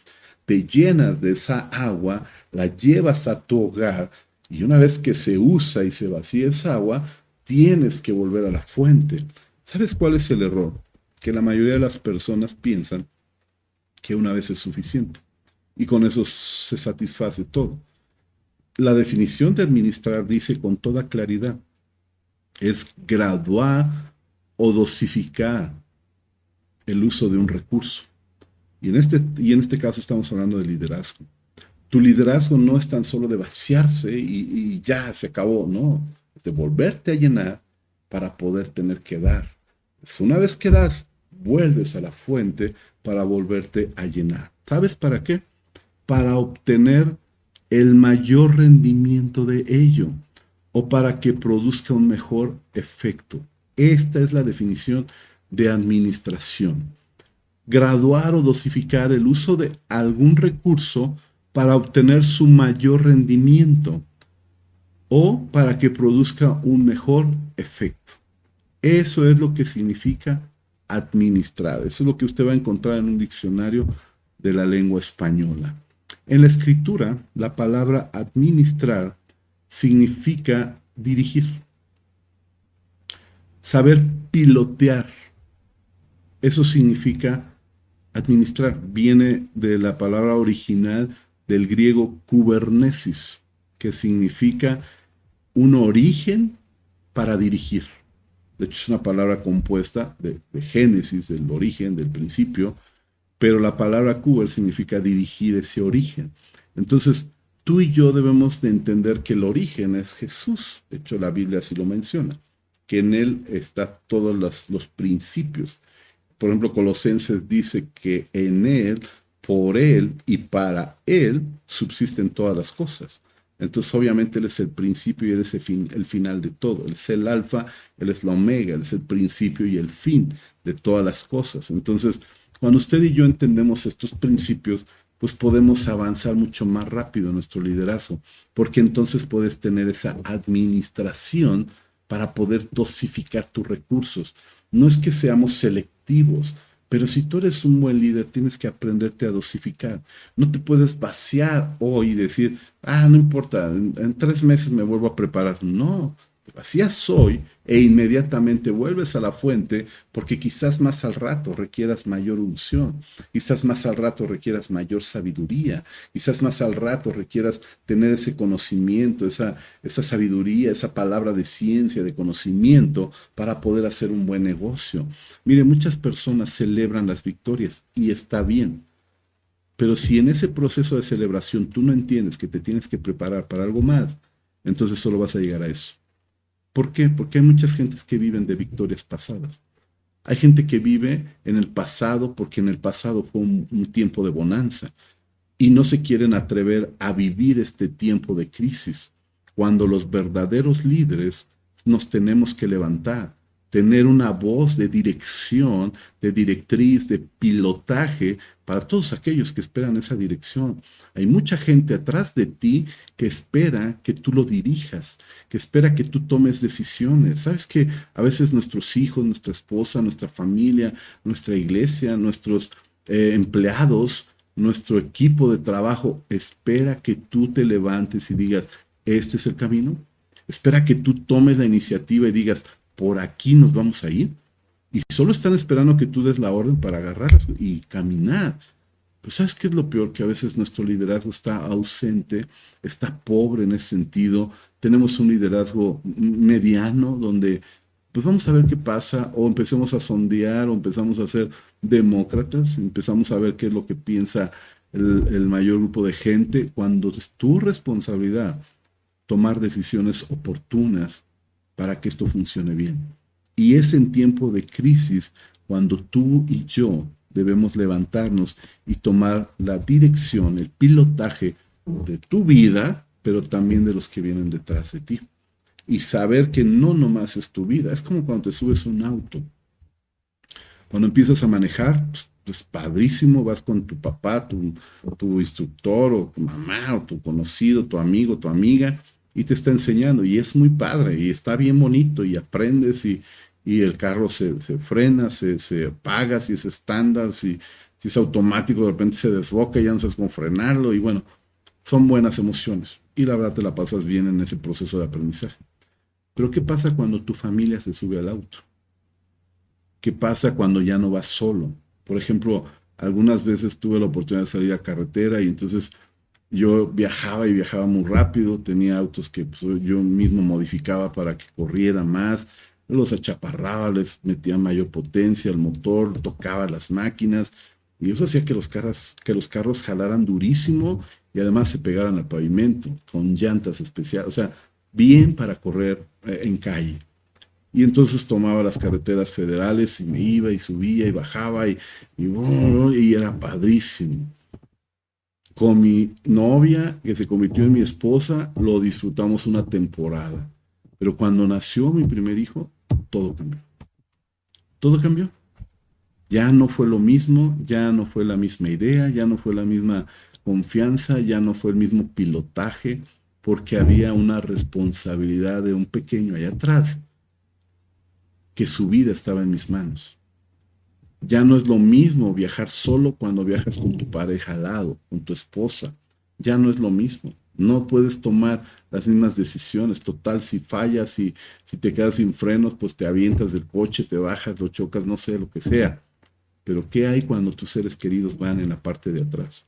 te llenas de esa agua, la llevas a tu hogar y una vez que se usa y se vacía esa agua, tienes que volver a la fuente. ¿Sabes cuál es el error? Que la mayoría de las personas piensan que una vez es suficiente y con eso se satisface todo. La definición de administrar dice con toda claridad, es graduar o dosificar el uso de un recurso. Y en este, y en este caso estamos hablando de liderazgo. Tu liderazgo no es tan solo de vaciarse y, ya se acabó, no, es de volverte a llenar para poder tener que dar. una vez que das, vuelves a la fuente para volverte a llenar. ¿Sabes para qué? Para obtener el mayor rendimiento de ello o para que produzca un mejor efecto. Esta es la definición de administración. Graduar o dosificar el uso de algún recurso para obtener su mayor rendimiento o para que produzca un mejor efecto. Eso es lo que significa administrar. Eso es lo que usted va a encontrar en un diccionario de la lengua española. En la escritura, la palabra administrar significa dirigir, saber pilotear. Eso significa administrar. Viene de la palabra original del griego kubernesis, que significa un origen para dirigir. De hecho, es una palabra compuesta de, génesis, del origen, del principio, pero la palabra kuber significa dirigir ese origen. Entonces, tú y yo debemos de entender que el origen es Jesús. De hecho, la Biblia así lo menciona, que en Él están todos los, los principios. Por ejemplo, Colosenses dice que en Él por Él y para Él subsisten todas las cosas. Entonces, obviamente, Él es el principio y Él es el, final de todo. Él es el alfa, Él es la omega, Él es el principio y el fin de todas las cosas. Entonces, cuando usted y yo entendemos estos principios, pues podemos avanzar mucho más rápido en nuestro liderazgo, porque entonces puedes tener esa administración para poder dosificar tus recursos. No es que seamos selectivos, pero si tú eres un buen líder, tienes que aprenderte a dosificar. No te puedes vaciar hoy y decir, ah, no importa, en, tres meses me vuelvo a preparar. No, vacías hoy e inmediatamente vuelves a la fuente porque quizás más al rato requieras mayor unción, quizás más al rato requieras mayor sabiduría, quizás más al rato requieras tener ese conocimiento, esa, esa sabiduría, esa palabra de ciencia, de conocimiento para poder hacer un buen negocio. Mire, muchas personas celebran las victorias y está bien. Pero si en ese proceso de celebración tú no entiendes que te tienes que preparar para algo más, entonces solo vas a llegar a eso. ¿Por qué? Porque hay muchas gentes que viven de victorias pasadas. Hay gente que vive en el pasado porque en el pasado fue un, un, tiempo de bonanza y no se quieren atrever a vivir este tiempo de crisis, cuando los verdaderos líderes nos tenemos que levantar tener una voz de dirección, de directriz, de pilotaje para todos aquellos que esperan esa dirección. Hay mucha gente atrás de ti que espera que tú lo dirijas, que espera que tú tomes decisiones. Sabes que a veces nuestros hijos, nuestra esposa, nuestra familia, nuestra iglesia, nuestros eh, empleados, nuestro equipo de trabajo espera que tú te levantes y digas, este es el camino. Espera que tú tomes la iniciativa y digas, por aquí nos vamos a ir. Y solo están esperando que tú des la orden para agarrar y caminar. Pues sabes qué es lo peor, que a veces nuestro liderazgo está ausente, está pobre en ese sentido. Tenemos un liderazgo mediano donde pues vamos a ver qué pasa, o empecemos a sondear, o empezamos a ser demócratas, empezamos a ver qué es lo que piensa el, el mayor grupo de gente, cuando es tu responsabilidad tomar decisiones oportunas para que esto funcione bien. Y es en tiempo de crisis cuando tú y yo debemos levantarnos y tomar la dirección, el pilotaje de tu vida, pero también de los que vienen detrás de ti. Y saber que no nomás es tu vida, es como cuando te subes un auto. Cuando empiezas a manejar, pues padrísimo, vas con tu papá, tu, tu instructor o tu mamá o tu conocido, tu amigo, tu amiga, y te está enseñando y es muy padre y está bien bonito y aprendes y, y el carro se, frena, se, se, apaga, si es estándar, si, si es automático, de repente se desboca y ya no sabes cómo frenarlo y bueno, son buenas emociones y la verdad te la pasas bien en ese proceso de aprendizaje. Pero ¿qué pasa cuando tu familia se sube al auto? ¿Qué pasa cuando ya no vas solo? Por ejemplo, algunas veces tuve la oportunidad de salir a carretera y entonces yo viajaba y viajaba muy rápido, tenía autos que pues, yo mismo modificaba para que corriera más, los achaparraba, les metía mayor potencia al motor, tocaba las máquinas y eso hacía que los carros, que los carros jalaran durísimo y además se pegaran al pavimento con llantas especiales, o sea, bien para correr eh, en calle. Y entonces tomaba las carreteras federales y me iba y subía y bajaba y, y, era padrísimo. Con mi novia, que se convirtió en mi esposa, lo disfrutamos una temporada. Pero cuando nació mi primer hijo, todo cambió. Todo cambió. Ya no fue lo mismo, ya no fue la misma idea, ya no fue la misma confianza, ya no fue el mismo pilotaje, porque había una responsabilidad de un pequeño allá atrás, que su vida estaba en mis manos. Ya no es lo mismo viajar solo cuando viajas con tu pareja al lado, con tu esposa. Ya no es lo mismo. No puedes tomar las mismas decisiones. Total, si fallas y si te quedas sin frenos, pues te avientas del coche, te bajas, lo chocas, no sé, lo que sea. Pero ¿qué hay cuando tus seres queridos van en la parte de atrás?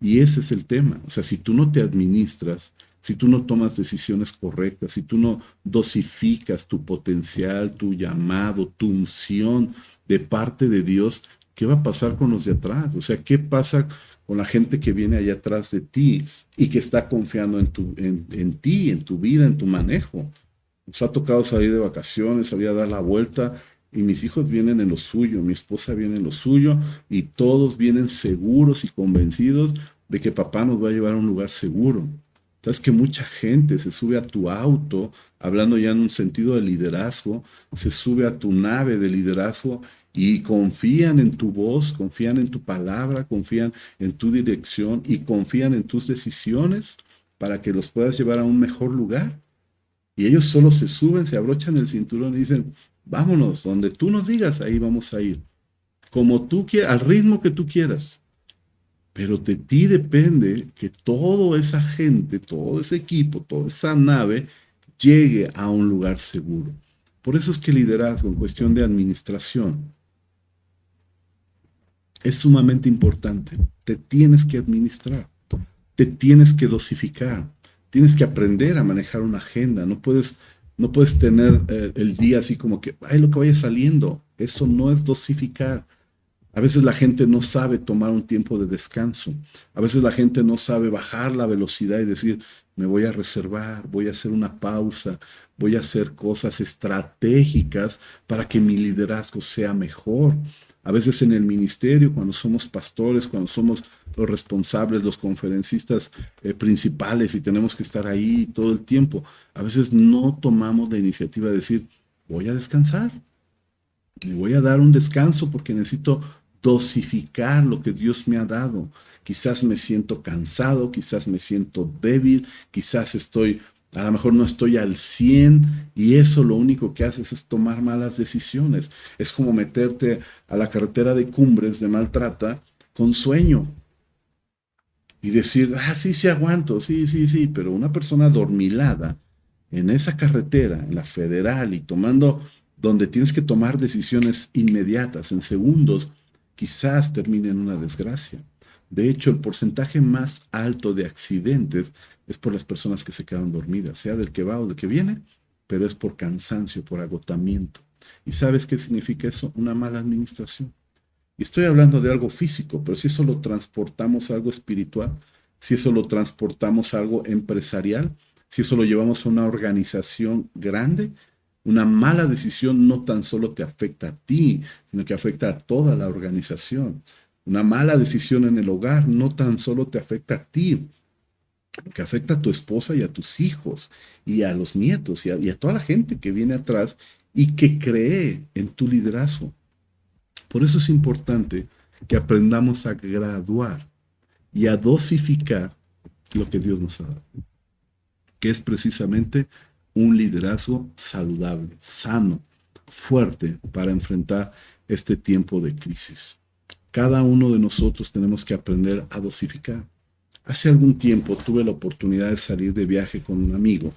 Y ese es el tema. O sea, si tú no te administras, si tú no tomas decisiones correctas, si tú no dosificas tu potencial, tu llamado, tu unción de parte de Dios, ¿qué va a pasar con los de atrás? O sea, ¿qué pasa con la gente que viene allá atrás de ti y que está confiando en, tu, en, en ti, en tu vida, en tu manejo? Nos ha tocado salir de vacaciones, salir a dar la vuelta y mis hijos vienen en lo suyo, mi esposa viene en lo suyo y todos vienen seguros y convencidos de que papá nos va a llevar a un lugar seguro. Sabes que mucha gente se sube a tu auto, hablando ya en un sentido de liderazgo, se sube a tu nave de liderazgo y confían en tu voz, confían en tu palabra, confían en tu dirección y confían en tus decisiones para que los puedas llevar a un mejor lugar. Y ellos solo se suben, se abrochan el cinturón y dicen, vámonos, donde tú nos digas, ahí vamos a ir. Como tú quieras, al ritmo que tú quieras. Pero de ti depende que toda esa gente, todo ese equipo, toda esa nave llegue a un lugar seguro. Por eso es que liderazgo en cuestión de administración es sumamente importante. Te tienes que administrar, te tienes que dosificar, tienes que aprender a manejar una agenda. No puedes, no puedes tener eh, el día así como que, ay, lo que vaya saliendo. Eso no es dosificar. A veces la gente no sabe tomar un tiempo de descanso. A veces la gente no sabe bajar la velocidad y decir, me voy a reservar, voy a hacer una pausa, voy a hacer cosas estratégicas para que mi liderazgo sea mejor. A veces en el ministerio, cuando somos pastores, cuando somos los responsables, los conferencistas eh, principales y tenemos que estar ahí todo el tiempo, a veces no tomamos la iniciativa de decir, voy a descansar, me voy a dar un descanso porque necesito dosificar lo que Dios me ha dado. Quizás me siento cansado, quizás me siento débil, quizás estoy, a lo mejor no estoy al 100 y eso lo único que haces es tomar malas decisiones. Es como meterte a la carretera de cumbres de maltrata con sueño y decir, ah, sí, sí aguanto, sí, sí, sí, pero una persona dormilada en esa carretera, en la federal y tomando donde tienes que tomar decisiones inmediatas, en segundos, quizás termine en una desgracia. De hecho, el porcentaje más alto de accidentes es por las personas que se quedan dormidas, sea del que va o del que viene, pero es por cansancio, por agotamiento. ¿Y sabes qué significa eso? Una mala administración. Y estoy hablando de algo físico, pero si eso lo transportamos a algo espiritual, si eso lo transportamos a algo empresarial, si eso lo llevamos a una organización grande, una mala decisión no tan solo te afecta a ti, sino que afecta a toda la organización. Una mala decisión en el hogar no tan solo te afecta a ti, que afecta a tu esposa y a tus hijos y a los nietos y a, toda la gente que viene atrás y que cree en tu liderazgo. Por eso es importante que aprendamos a graduar y a dosificar lo que Dios nos ha dado. que es precisamente un liderazgo saludable, sano, fuerte para enfrentar este tiempo de crisis. Cada uno de nosotros tenemos que aprender a dosificar. Hace algún tiempo tuve la oportunidad de salir de viaje con un amigo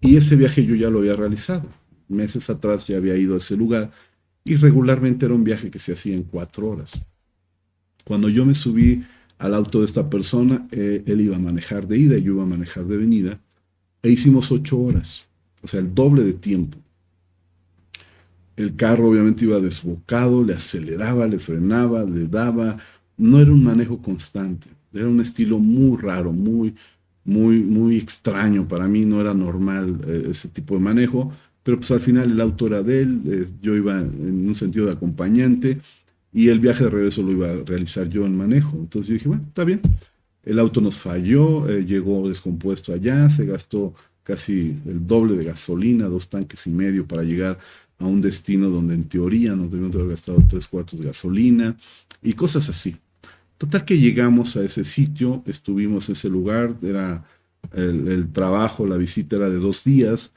y ese viaje yo ya lo había realizado. Meses atrás ya había ido a ese lugar y regularmente era un viaje que se hacía en cuatro horas. Cuando yo me subí al auto de esta persona, eh, él iba a manejar de ida y yo iba a manejar de venida, e hicimos ocho horas, o sea, el doble de tiempo. El carro obviamente iba desbocado, le aceleraba, le frenaba, le daba, no era un manejo constante, era un estilo muy raro, muy, muy, muy extraño, para mí no era normal eh, ese tipo de manejo, pero pues al final el auto era de él, eh, yo iba en un sentido de acompañante y el viaje de regreso lo iba a realizar yo en manejo. Entonces yo dije, bueno, está bien. El auto nos falló, eh, llegó descompuesto allá, se gastó casi el doble de gasolina, dos tanques y medio para llegar a un destino donde en teoría nos debíamos haber gastado tres cuartos de gasolina y cosas así. Total que llegamos a ese sitio, estuvimos en ese lugar, era el, trabajo, la visita era de dos días,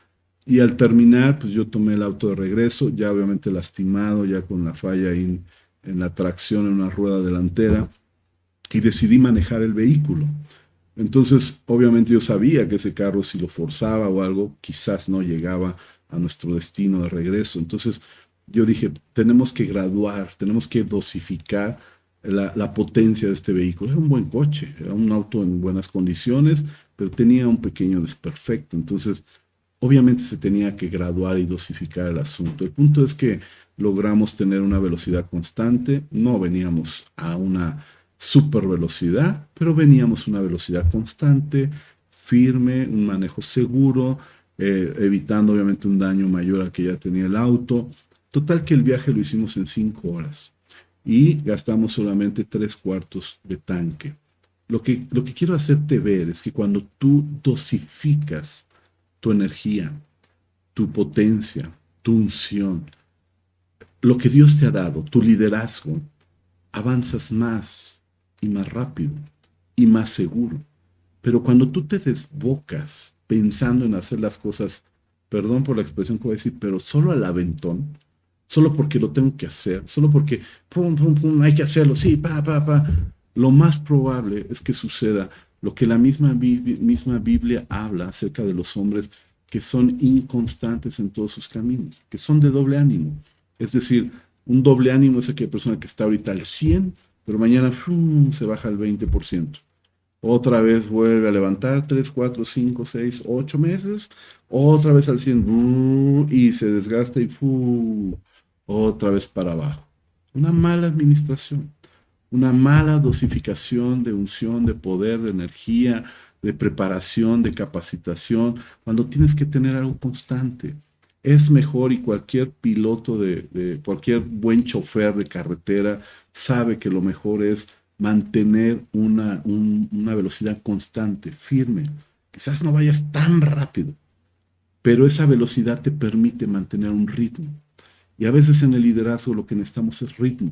y al terminar, pues yo tomé el auto de regreso, ya obviamente lastimado, ya con la falla en la tracción en una rueda delantera, y decidí manejar el vehículo. Entonces, obviamente yo sabía que ese carro, si lo forzaba o algo, quizás no llegaba a nuestro destino de regreso. Entonces, yo dije, tenemos que graduar, tenemos que dosificar la, potencia de este vehículo. Era un buen coche, era un auto en buenas condiciones, pero tenía un pequeño desperfecto. Entonces, obviamente se tenía que graduar y dosificar el asunto. El punto es que logramos tener una velocidad constante, no veníamos a una super velocidad, pero veníamos a una velocidad constante, firme, un manejo seguro, eh, evitando obviamente un daño mayor al que ya tenía el auto. Total que el viaje lo hicimos en cinco horas y gastamos solamente tres cuartos de tanque. Lo que, lo que quiero hacerte ver es que cuando tú dosificas tu energía, tu potencia, tu unción, lo que Dios te ha dado, tu liderazgo, avanzas más y más rápido y más seguro. Pero cuando tú te desbocas pensando en hacer las cosas, perdón por la expresión que voy a decir, pero solo al aventón, solo porque lo tengo que hacer, solo porque pum, pum, pum, hay que hacerlo, sí, pa, pa, pa, lo más probable es que suceda lo que la misma, misma Biblia habla acerca de los hombres que son inconstantes en todos sus caminos, que son de doble ánimo. Es decir, un doble ánimo es aquella persona que está ahorita al 100, pero mañana se baja al 20%. Otra vez vuelve a levantar 3, 4, 5, 6, 8 meses, otra vez al 100 y se desgasta y otra vez para abajo. Una mala administración, una mala dosificación de unción, de poder, de energía, de preparación, de capacitación, cuando tienes que tener algo constante es mejor y cualquier piloto de, cualquier buen chofer de carretera sabe que lo mejor es mantener una, una velocidad constante, firme. Quizás no vayas tan rápido, pero esa velocidad te permite mantener un ritmo. Y a veces en el liderazgo lo que necesitamos es ritmo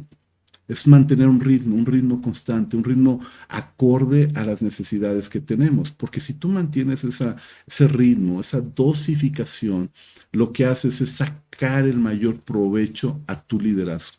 es mantener un ritmo, un ritmo constante, un ritmo acorde a las necesidades que tenemos. Porque si tú mantienes esa, ese ritmo, esa dosificación, lo que haces es sacar el mayor provecho a tu liderazgo.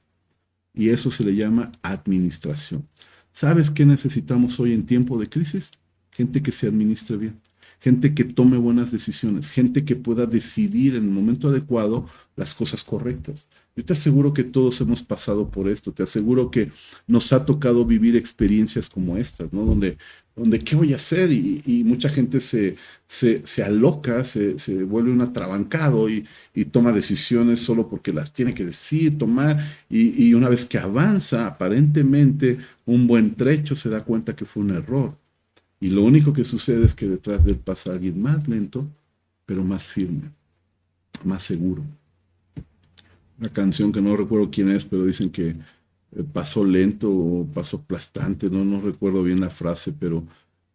Y eso se le llama administración. ¿Sabes qué necesitamos hoy en tiempo de crisis? Gente que se administre bien, gente que tome buenas decisiones, gente que pueda decidir en el momento adecuado las cosas correctas. Yo te aseguro que todos hemos pasado por esto, te aseguro que nos ha tocado vivir experiencias como estas, ¿no? Donde, donde ¿qué voy a hacer? Y, mucha gente se, se, aloca, se, vuelve un atrabancado y, toma decisiones solo porque las tiene que decir, tomar, y, y una vez que avanza aparentemente un buen trecho, se da cuenta que fue un error. Y lo único que sucede es que detrás de él pasa alguien más lento, pero más firme, más seguro una canción que no recuerdo quién es, pero dicen que pasó lento o pasó aplastante, no, no recuerdo bien la frase, pero,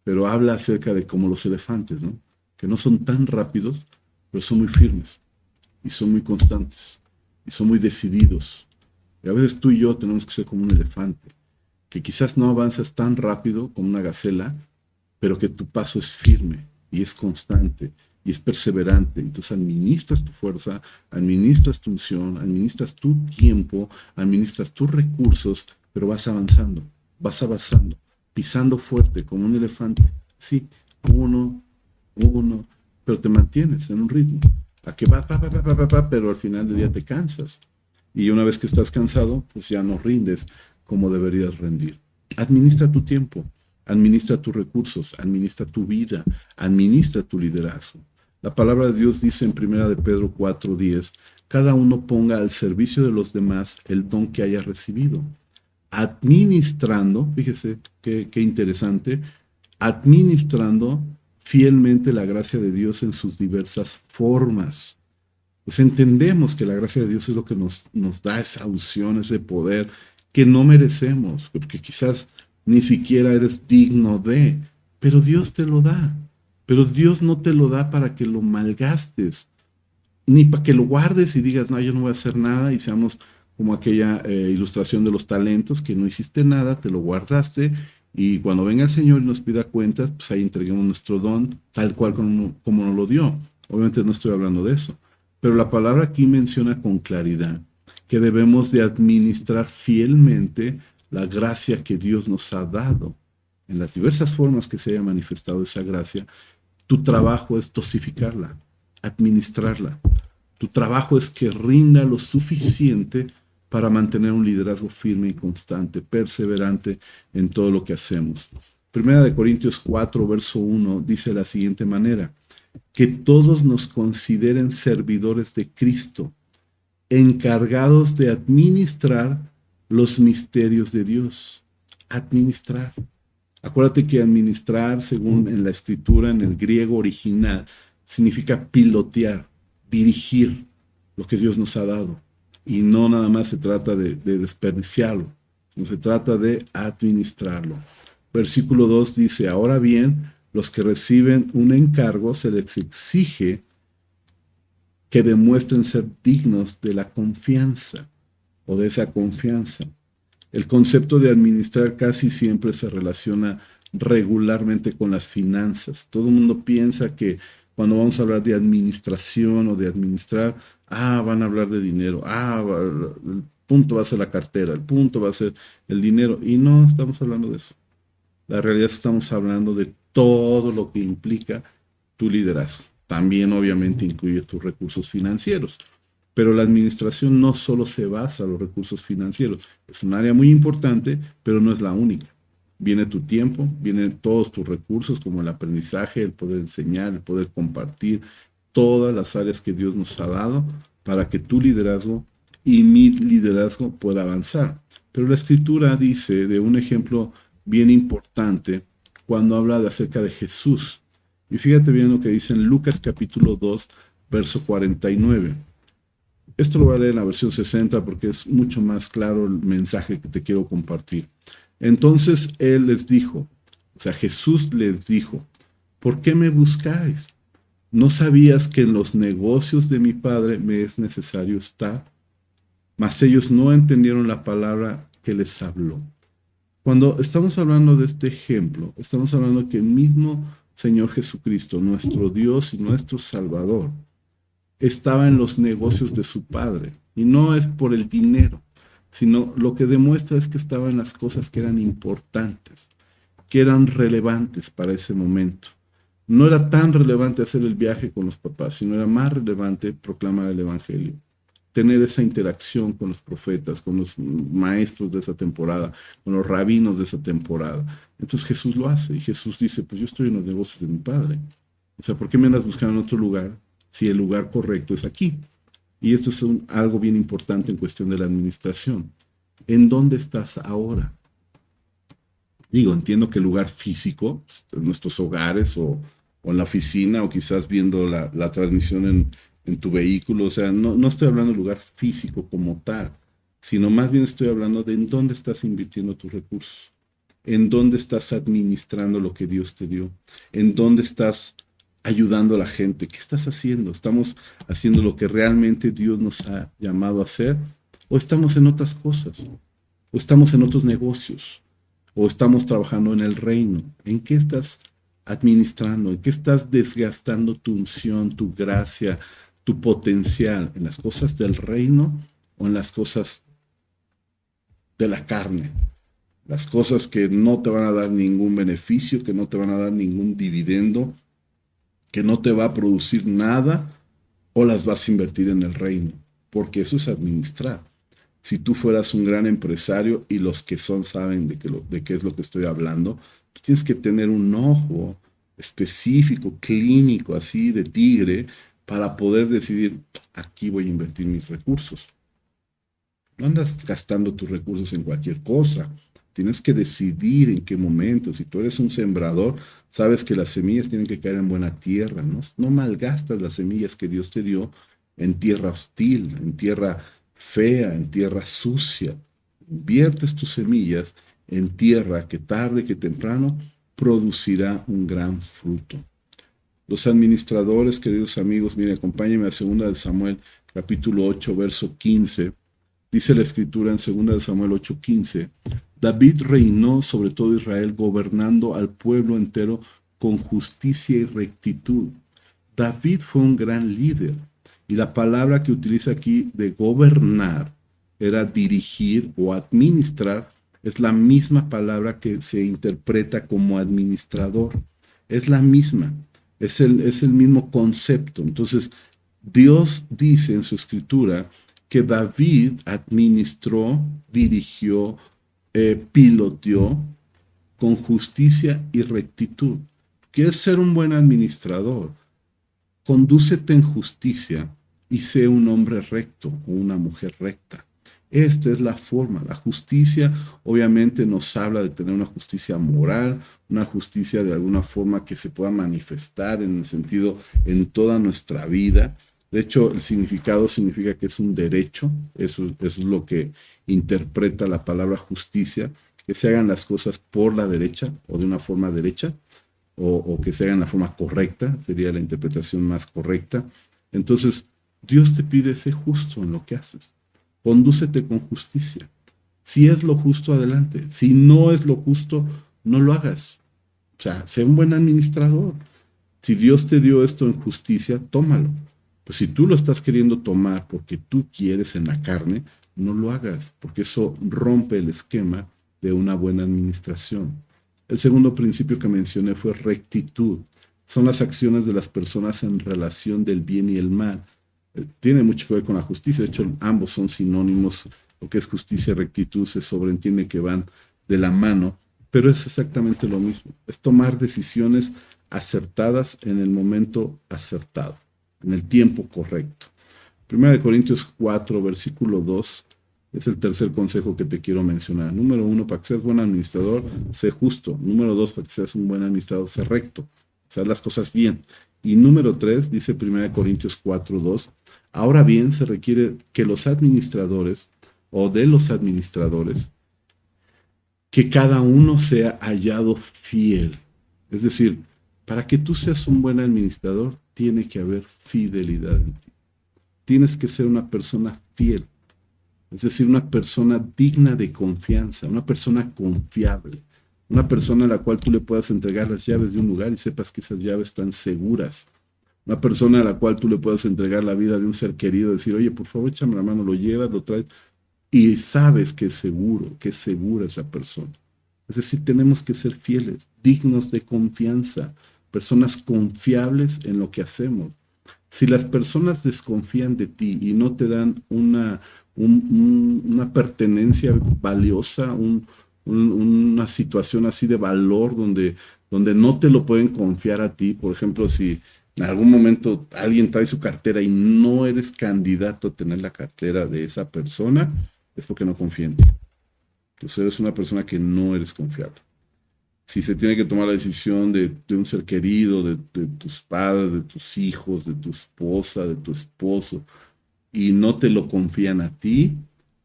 pero habla acerca de como los elefantes, ¿no? Que no son tan rápidos, pero son muy firmes y son muy constantes y son muy decididos. Y a veces tú y yo tenemos que ser como un elefante, que quizás no avanzas tan rápido como una gacela, pero que tu paso es firme, y es constante y es perseverante. Entonces administras tu fuerza, administras tu unción, administras tu tiempo, administras tus recursos, pero vas avanzando, vas avanzando, pisando fuerte como un elefante. Sí, uno, uno, pero te mantienes en un ritmo. A que pa, pa, pa, pa, pero al final del día te cansas. Y una vez que estás cansado, pues ya no rindes como deberías rendir. Administra tu tiempo, administra tus recursos, administra tu vida, administra tu liderazgo. La palabra de Dios dice en 1 de Pedro 4:10, cada uno ponga al servicio de los demás el don que haya recibido, administrando, fíjese qué, interesante, administrando fielmente la gracia de Dios en sus diversas formas. Pues entendemos que la gracia de Dios es lo que nos, nos da esa unción, ese poder que no merecemos, porque quizás ni siquiera eres digno de, pero Dios te lo da. Pero Dios no te lo da para que lo malgastes, ni para que lo guardes y digas, no, yo no voy a hacer nada y seamos como aquella eh, ilustración de los talentos, que no hiciste nada, te lo guardaste y cuando venga el Señor y nos pida cuentas, pues ahí entreguemos nuestro don tal cual como, como nos lo dio. Obviamente no estoy hablando de eso, pero la palabra aquí menciona con claridad que debemos de administrar fielmente la gracia que Dios nos ha dado en las diversas formas que se haya manifestado esa gracia tu trabajo es dosificarla, administrarla. Tu trabajo es que rinda lo suficiente para mantener un liderazgo firme y constante, perseverante en todo lo que hacemos. Primera de Corintios 4, verso 1 dice de la siguiente manera, que todos nos consideren servidores de Cristo, encargados de administrar los misterios de Dios. Administrar. Acuérdate que administrar, según en la escritura, en el griego original, significa pilotear, dirigir lo que Dios nos ha dado. Y no nada más se trata de, desperdiciarlo, no se trata de administrarlo. Versículo 2 dice, ahora bien, los que reciben un encargo se les exige que demuestren ser dignos de la confianza o de esa confianza. El concepto de administrar casi siempre se relaciona regularmente con las finanzas. Todo el mundo piensa que cuando vamos a hablar de administración o de administrar, ah, van a hablar de dinero, ah, el punto va a ser la cartera, el punto va a ser el dinero. Y no estamos hablando de eso. La realidad estamos hablando de todo lo que implica tu liderazgo. También obviamente incluye tus recursos financieros. Pero la administración no solo se basa en los recursos financieros, es un área muy importante, pero no es la única. Viene tu tiempo, vienen todos tus recursos como el aprendizaje, el poder enseñar, el poder compartir, todas las áreas que Dios nos ha dado para que tu liderazgo y mi liderazgo pueda avanzar. Pero la escritura dice de un ejemplo bien importante cuando habla de acerca de Jesús. Y fíjate bien lo que dice en Lucas capítulo 2, verso 49. Esto lo voy a en la versión 60 porque es mucho más claro el mensaje que te quiero compartir. Entonces él les dijo, o sea, Jesús les dijo, ¿por qué me buscáis? ¿No sabías que en los negocios de mi Padre me es necesario estar? Mas ellos no entendieron la palabra que les habló. Cuando estamos hablando de este ejemplo, estamos hablando que el mismo Señor Jesucristo, nuestro Dios y nuestro Salvador, estaba en los negocios de su padre. Y no es por el dinero, sino lo que demuestra es que estaba en las cosas que eran importantes, que eran relevantes para ese momento. No era tan relevante hacer el viaje con los papás, sino era más relevante proclamar el Evangelio, tener esa interacción con los profetas, con los maestros de esa temporada, con los rabinos de esa temporada. Entonces Jesús lo hace y Jesús dice, pues yo estoy en los negocios de mi Padre. O sea, ¿por qué me andas buscando en otro lugar si el lugar correcto es aquí. Y esto es algo bien importante en cuestión de la administración. ¿En dónde estás ahora? Digo, entiendo que el lugar físico, pues, nuestros hogares o, en la oficina o quizás viendo la, transmisión en, en, tu vehículo, o sea, no, no estoy hablando de lugar físico como tal, sino más bien estoy hablando de en dónde estás invirtiendo tus recursos, en dónde estás administrando lo que Dios te dio, en dónde estás ayudando a la gente. ¿Qué estás haciendo? ¿Estamos haciendo lo que realmente Dios nos ha llamado a hacer? ¿O estamos en otras cosas? ¿O estamos en otros negocios? ¿O estamos trabajando en el reino? ¿En qué estás administrando? ¿En qué estás desgastando tu unción, tu gracia, tu potencial? ¿En las cosas del reino o en las cosas de la carne? Las cosas que no te van a dar ningún beneficio, que no te van a dar ningún dividendo, que no te va a producir nada, o las vas a invertir en el reino, porque eso es administrar. Si tú fueras un gran empresario y los que son saben de, de qué es lo que estoy hablando, tienes que tener un ojo específico, clínico, así de tigre, para poder decidir, aquí voy a invertir mis recursos. No andas gastando tus recursos en cualquier cosa. Tienes que decidir en qué momento. Si tú eres un sembrador, sabes que las semillas tienen que caer en buena tierra. No, malgastas las semillas que Dios te dio en tierra hostil, en tierra fea, en tierra sucia. Inviertes tus semillas en tierra que tarde que temprano producirá un gran fruto. Los administradores, queridos amigos, miren, acompáñenme a 2 de Samuel, capítulo 8, verso 15. Dice la escritura en 2 de Samuel 8, 15. David reinó sobre todo Israel, gobernando al pueblo entero con justicia y rectitud. David fue un gran líder y la palabra que utiliza aquí de gobernar era dirigir o administrar, es la misma palabra que se interpreta como administrador. Es la misma, es el, es el mismo concepto. Entonces, Dios dice en su escritura que David administró, dirigió, eh, piloteó con justicia y rectitud. ¿Quieres ser un buen administrador? Condúcete en justicia y sé un hombre recto o una mujer recta. Esta es la forma. La justicia obviamente nos habla de tener una justicia moral, una justicia de alguna forma que se pueda manifestar en el sentido en toda nuestra vida. De hecho, el significado significa que es un derecho, eso, eso es lo que interpreta la palabra justicia, que se hagan las cosas por la derecha o de una forma derecha, o, que se hagan la forma correcta, sería la interpretación más correcta. Entonces, Dios te pide ser justo en lo que haces. Condúcete con justicia. Si es lo justo, adelante. Si no es lo justo, no lo hagas. O sea, sé un buen administrador. Si Dios te dio esto en justicia, tómalo. Pues si tú lo estás queriendo tomar porque tú quieres en la carne, no lo hagas, porque eso rompe el esquema de una buena administración. El segundo principio que mencioné fue rectitud. Son las acciones de las personas en relación del bien y el mal. Eh, tiene mucho que ver con la justicia, de hecho ambos son sinónimos, lo que es justicia y rectitud se sobreentiende que van de la mano, pero es exactamente lo mismo, es tomar decisiones acertadas en el momento acertado en el tiempo correcto. Primera de Corintios 4, versículo 2, es el tercer consejo que te quiero mencionar. Número uno, para que seas buen administrador, sé justo. Número dos, para que seas un buen administrador, sé recto. Haz las cosas bien. Y número tres, dice Primera de Corintios 4, 2, ahora bien se requiere que los administradores o de los administradores, que cada uno sea hallado fiel. Es decir, para que tú seas un buen administrador, tiene que haber fidelidad en ti. Tienes que ser una persona fiel, es decir, una persona digna de confianza, una persona confiable, una persona a la cual tú le puedas entregar las llaves de un lugar y sepas que esas llaves están seguras. Una persona a la cual tú le puedas entregar la vida de un ser querido, decir, oye, por favor, échame la mano, lo llevas, lo traes, y sabes que es seguro, que es segura esa persona. Es decir, tenemos que ser fieles, dignos de confianza, personas confiables en lo que hacemos. Si las personas desconfían de ti y no te dan una, una pertenencia valiosa, una situación así de valor donde, donde no te lo pueden confiar a ti, por ejemplo, si en algún momento alguien trae su cartera y no eres candidato a tener la cartera de esa persona, es porque no confía en ti. Entonces eres una persona que no eres confiable si se tiene que tomar la decisión de, un ser querido, de, tus padres, de tus hijos, de tu esposa, de tu esposo, y no te lo confían a ti,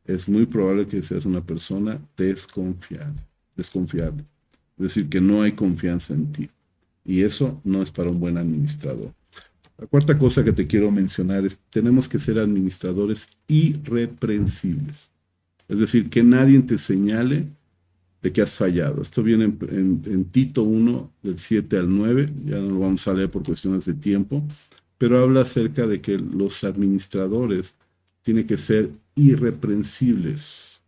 es muy probable que seas una persona desconfiable, desconfiable. Es decir, que no hay confianza en ti. Y eso no es para un buen administrador. La cuarta cosa que te quiero mencionar es, tenemos que ser administradores irreprensibles. Es decir, que nadie te señale de que has fallado. Esto viene en, Tito 1, del 7 al 9, ya no lo vamos a leer por cuestiones de tiempo, pero habla acerca de que los administradores tienen que ser irreprensibles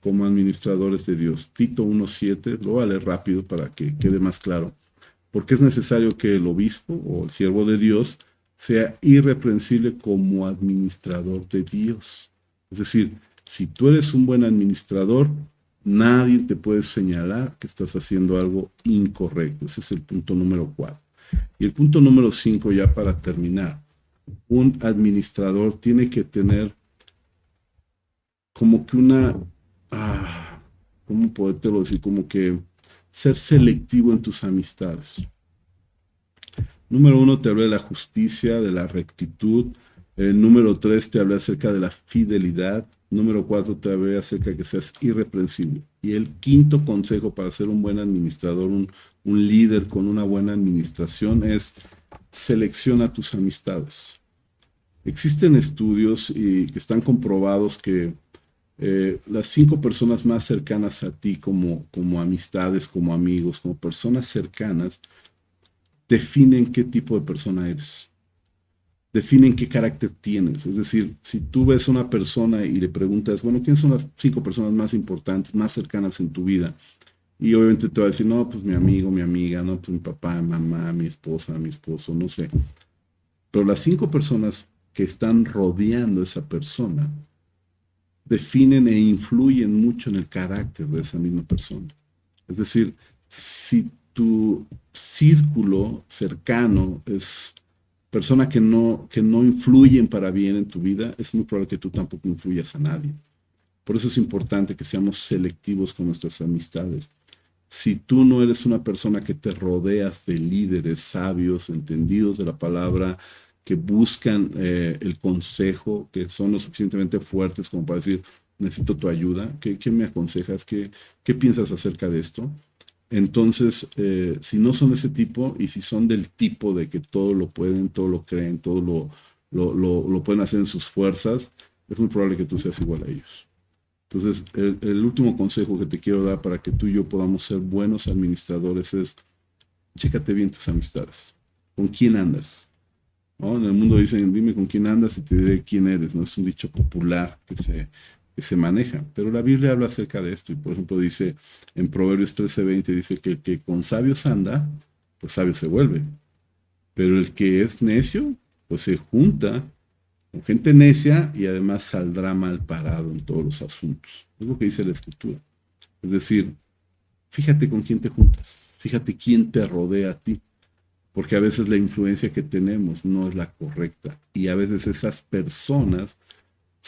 como administradores de Dios. Tito 1.7, lo voy a leer rápido para que quede más claro, porque es necesario que el obispo o el siervo de Dios sea irreprensible como administrador de Dios. Es decir, si tú eres un buen administrador, nadie te puede señalar que estás haciendo algo incorrecto. Ese es el punto número cuatro. Y el punto número cinco, ya para terminar, un administrador tiene que tener como que una, ah, ¿cómo decir? Como que ser selectivo en tus amistades. Número uno, te habla de la justicia, de la rectitud. El número tres, te habla acerca de la fidelidad. Número cuatro, te acerca de que seas irreprensible. Y el quinto consejo para ser un buen administrador, un, líder con una buena administración es selecciona tus amistades. Existen estudios y que están comprobados que eh, las cinco personas más cercanas a ti como, como amistades, como amigos, como personas cercanas, definen qué tipo de persona eres. Definen qué carácter tienes. Es decir, si tú ves a una persona y le preguntas, bueno, ¿quiénes son las cinco personas más importantes, más cercanas en tu vida? Y obviamente te va a decir, no, pues mi amigo, mi amiga, no, pues mi papá, mamá, mi esposa, mi esposo, no sé. Pero las cinco personas que están rodeando a esa persona definen e influyen mucho en el carácter de esa misma persona. Es decir, si tu círculo cercano es persona que no, que no influyen para bien en tu vida, es muy probable que tú tampoco influyas a nadie. Por eso es importante que seamos selectivos con nuestras amistades. Si tú no eres una persona que te rodeas de líderes sabios, entendidos de la palabra, que buscan eh, el consejo, que son lo suficientemente fuertes como para decir, necesito tu ayuda, ¿qué, qué me aconsejas? ¿Qué, ¿Qué piensas acerca de esto? Entonces, eh, si no son ese tipo y si son del tipo de que todo lo pueden, todo lo creen, todo lo, lo, pueden hacer en sus fuerzas, es muy probable que tú seas igual a ellos. Entonces, el, último consejo que te quiero dar para que tú y yo podamos ser buenos administradores es, chécate bien tus amistades. ¿Con quién andas? En el mundo dicen, dime con quién andas y te diré quién eres. No es un dicho popular que se, que se maneja. Pero la Biblia habla acerca de esto y por ejemplo dice en Proverbios 13:20, dice que el que con sabios anda, pues sabio se vuelve. Pero el que es necio, pues se junta con gente necia y además saldrá mal parado en todos los asuntos. Es lo que dice la escritura. Es decir, fíjate con quién te juntas, fíjate quién te rodea a ti, porque a veces la influencia que tenemos no es la correcta y a veces esas personas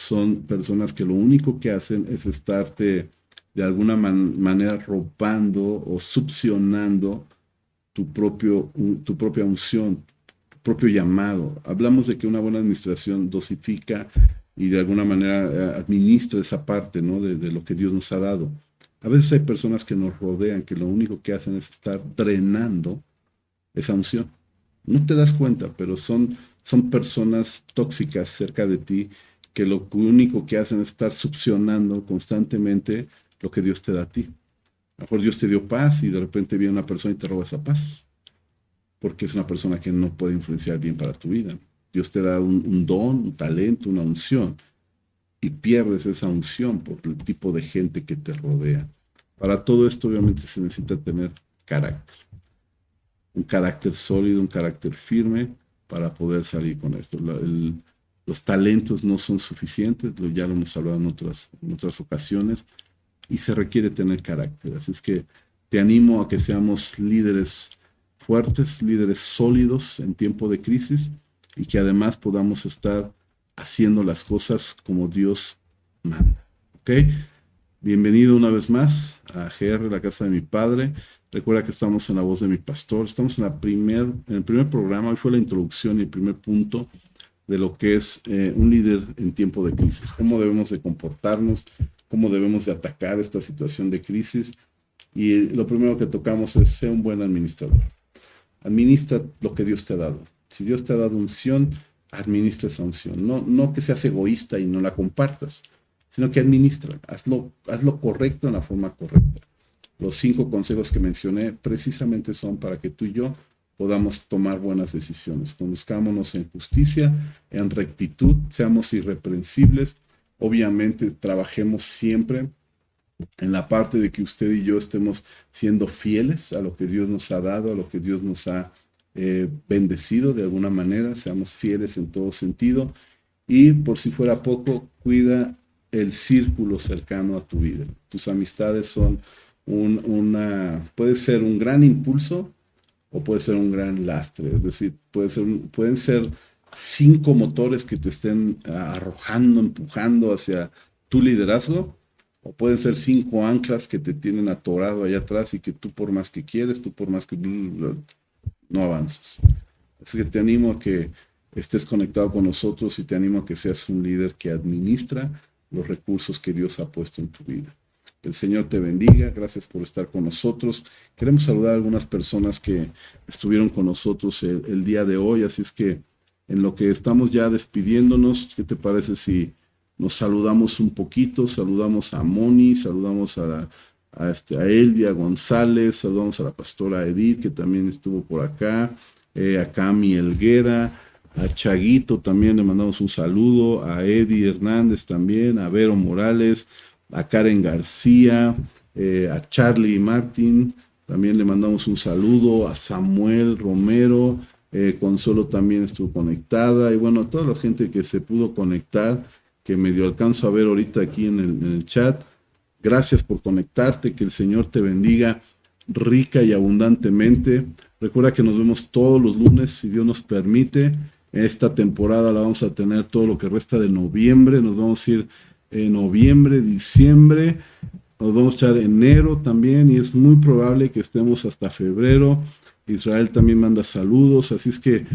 son personas que lo único que hacen es estarte de alguna manera robando o succionando tu, propio, tu propia unción, tu propio llamado. Hablamos de que una buena administración dosifica y de alguna manera eh, administra esa parte ¿no? de, lo que Dios nos ha dado. A veces hay personas que nos rodean que lo único que hacen es estar drenando esa unción. No te das cuenta, pero son, son personas tóxicas cerca de ti que lo único que hacen es estar succionando constantemente lo que Dios te da a ti. A lo mejor Dios te dio paz y de repente viene una persona y te roba esa paz, porque es una persona que no puede influenciar bien para tu vida. Dios te da un, don, un talento, una unción, y pierdes esa unción por el tipo de gente que te rodea. Para todo esto obviamente se necesita tener carácter, un carácter sólido, un carácter firme para poder salir con esto. El, los talentos no son suficientes, ya lo hemos hablado en otras, en otras ocasiones, y se requiere tener carácter. Así es que te animo a que seamos líderes fuertes, líderes sólidos en tiempo de crisis y que además podamos estar haciendo las cosas como Dios manda. ¿Ok? Bienvenido una vez más a GR, la casa de mi padre. Recuerda que estamos en la voz de mi pastor. Estamos en, la primer, en el primer programa. Hoy fue la introducción y el primer punto de lo que es eh, un líder en tiempo de crisis, cómo debemos de comportarnos, cómo debemos de atacar esta situación de crisis. Y lo primero que tocamos es ser un buen administrador. Administra lo que Dios te ha dado. Si Dios te ha dado unción, administra esa unción. No, no que seas egoísta y no la compartas, sino que administra. Hazlo, hazlo correcto en la forma correcta. los cinco consejos que mencioné precisamente son para que tú y yo podamos tomar buenas decisiones. Conozcámonos en justicia, en rectitud, seamos irreprensibles. Obviamente trabajemos siempre en la parte de que usted y yo estemos siendo fieles a lo que Dios nos ha dado, a lo que Dios nos ha eh, bendecido de alguna manera, seamos fieles en todo sentido. Y por si fuera poco, cuida el círculo cercano a tu vida. Tus amistades son un, una, puede ser un gran impulso o puede ser un gran lastre. Es decir, puede ser, pueden ser cinco motores que te estén arrojando, empujando hacia tu liderazgo, o pueden ser cinco anclas que te tienen atorado allá atrás y que tú por más que quieres, tú por más que no avanzas. Así que te animo a que estés conectado con nosotros y te animo a que seas un líder que administra los recursos que Dios ha puesto en tu vida. El Señor te bendiga, gracias por estar con nosotros. Queremos saludar a algunas personas que estuvieron con nosotros el, día de hoy, así es que en lo que estamos ya despidiéndonos, ¿qué te parece si nos saludamos un poquito? Saludamos a Moni, saludamos a, este, Elvia González, saludamos a la pastora Edith, que también estuvo por acá, eh, a Cami Elguera, a Chaguito también le mandamos un saludo, a Eddie Hernández también, a Vero Morales, a Karen García, eh, a Charlie Martin, también le mandamos un saludo, a Samuel Romero, eh, Consuelo también estuvo conectada, y bueno, a toda la gente que se pudo conectar, que medio alcanzo a ver ahorita aquí en el chat, gracias por conectarte, que el Señor te bendiga rica y abundantemente. Recuerda que nos vemos todos los lunes, si Dios nos permite. Esta temporada la vamos a tener todo lo que resta de noviembre. Nos vamos a ir en noviembre, diciembre. Nos vamos a echar enero también y es muy probable que estemos hasta febrero. Israel también manda saludos, así es que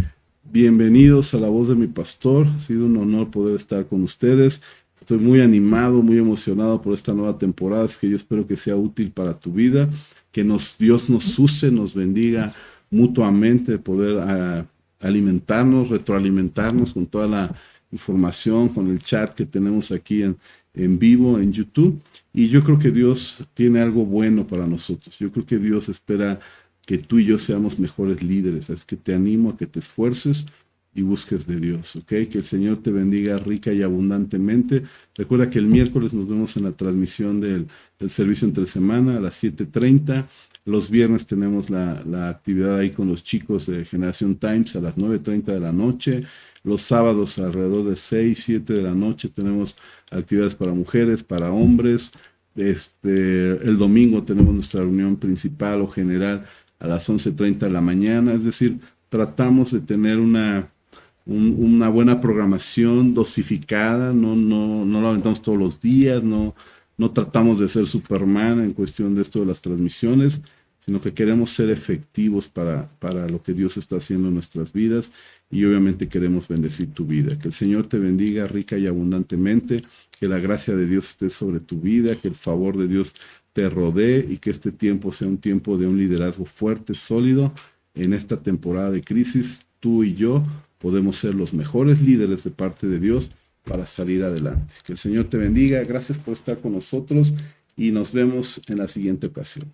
bienvenidos a la voz de mi pastor. Ha sido un honor poder estar con ustedes. Estoy muy animado, muy emocionado por esta nueva temporada. Es que yo espero que sea útil para tu vida, que nos, Dios nos use, nos bendiga mutuamente, poder ah, alimentarnos, retroalimentarnos con toda la información, con el chat que tenemos aquí en, en vivo en YouTube. Y yo creo que Dios tiene algo bueno para nosotros. Yo creo que Dios espera que tú y yo seamos mejores líderes. Es que te animo a que te esfuerces y busques de Dios, ¿ok? Que el Señor te bendiga rica y abundantemente. Recuerda que el miércoles nos vemos en la transmisión del, del servicio entre semana a las 7.30 los viernes tenemos la, actividad ahí con los chicos de Generación Times a las 9.30 de la noche. Los sábados alrededor de 6, 7 de la noche tenemos actividades para mujeres, para hombres. Este, el domingo tenemos nuestra reunión principal o general a las 11.30 de la mañana. Es decir, tratamos de tener una, una buena programación dosificada, no, no, no lo aventamos todos los días, no, no tratamos de ser Superman en cuestión de esto de las transmisiones sino que queremos ser efectivos para, para lo que Dios está haciendo en nuestras vidas y obviamente queremos bendecir tu vida. Que el Señor te bendiga rica y abundantemente, que la gracia de Dios esté sobre tu vida, que el favor de Dios te rodee y que este tiempo sea un tiempo de un liderazgo fuerte, sólido. En esta temporada de crisis, tú y yo podemos ser los mejores líderes de parte de Dios para salir adelante. Que el Señor te bendiga, gracias por estar con nosotros y nos vemos en la siguiente ocasión.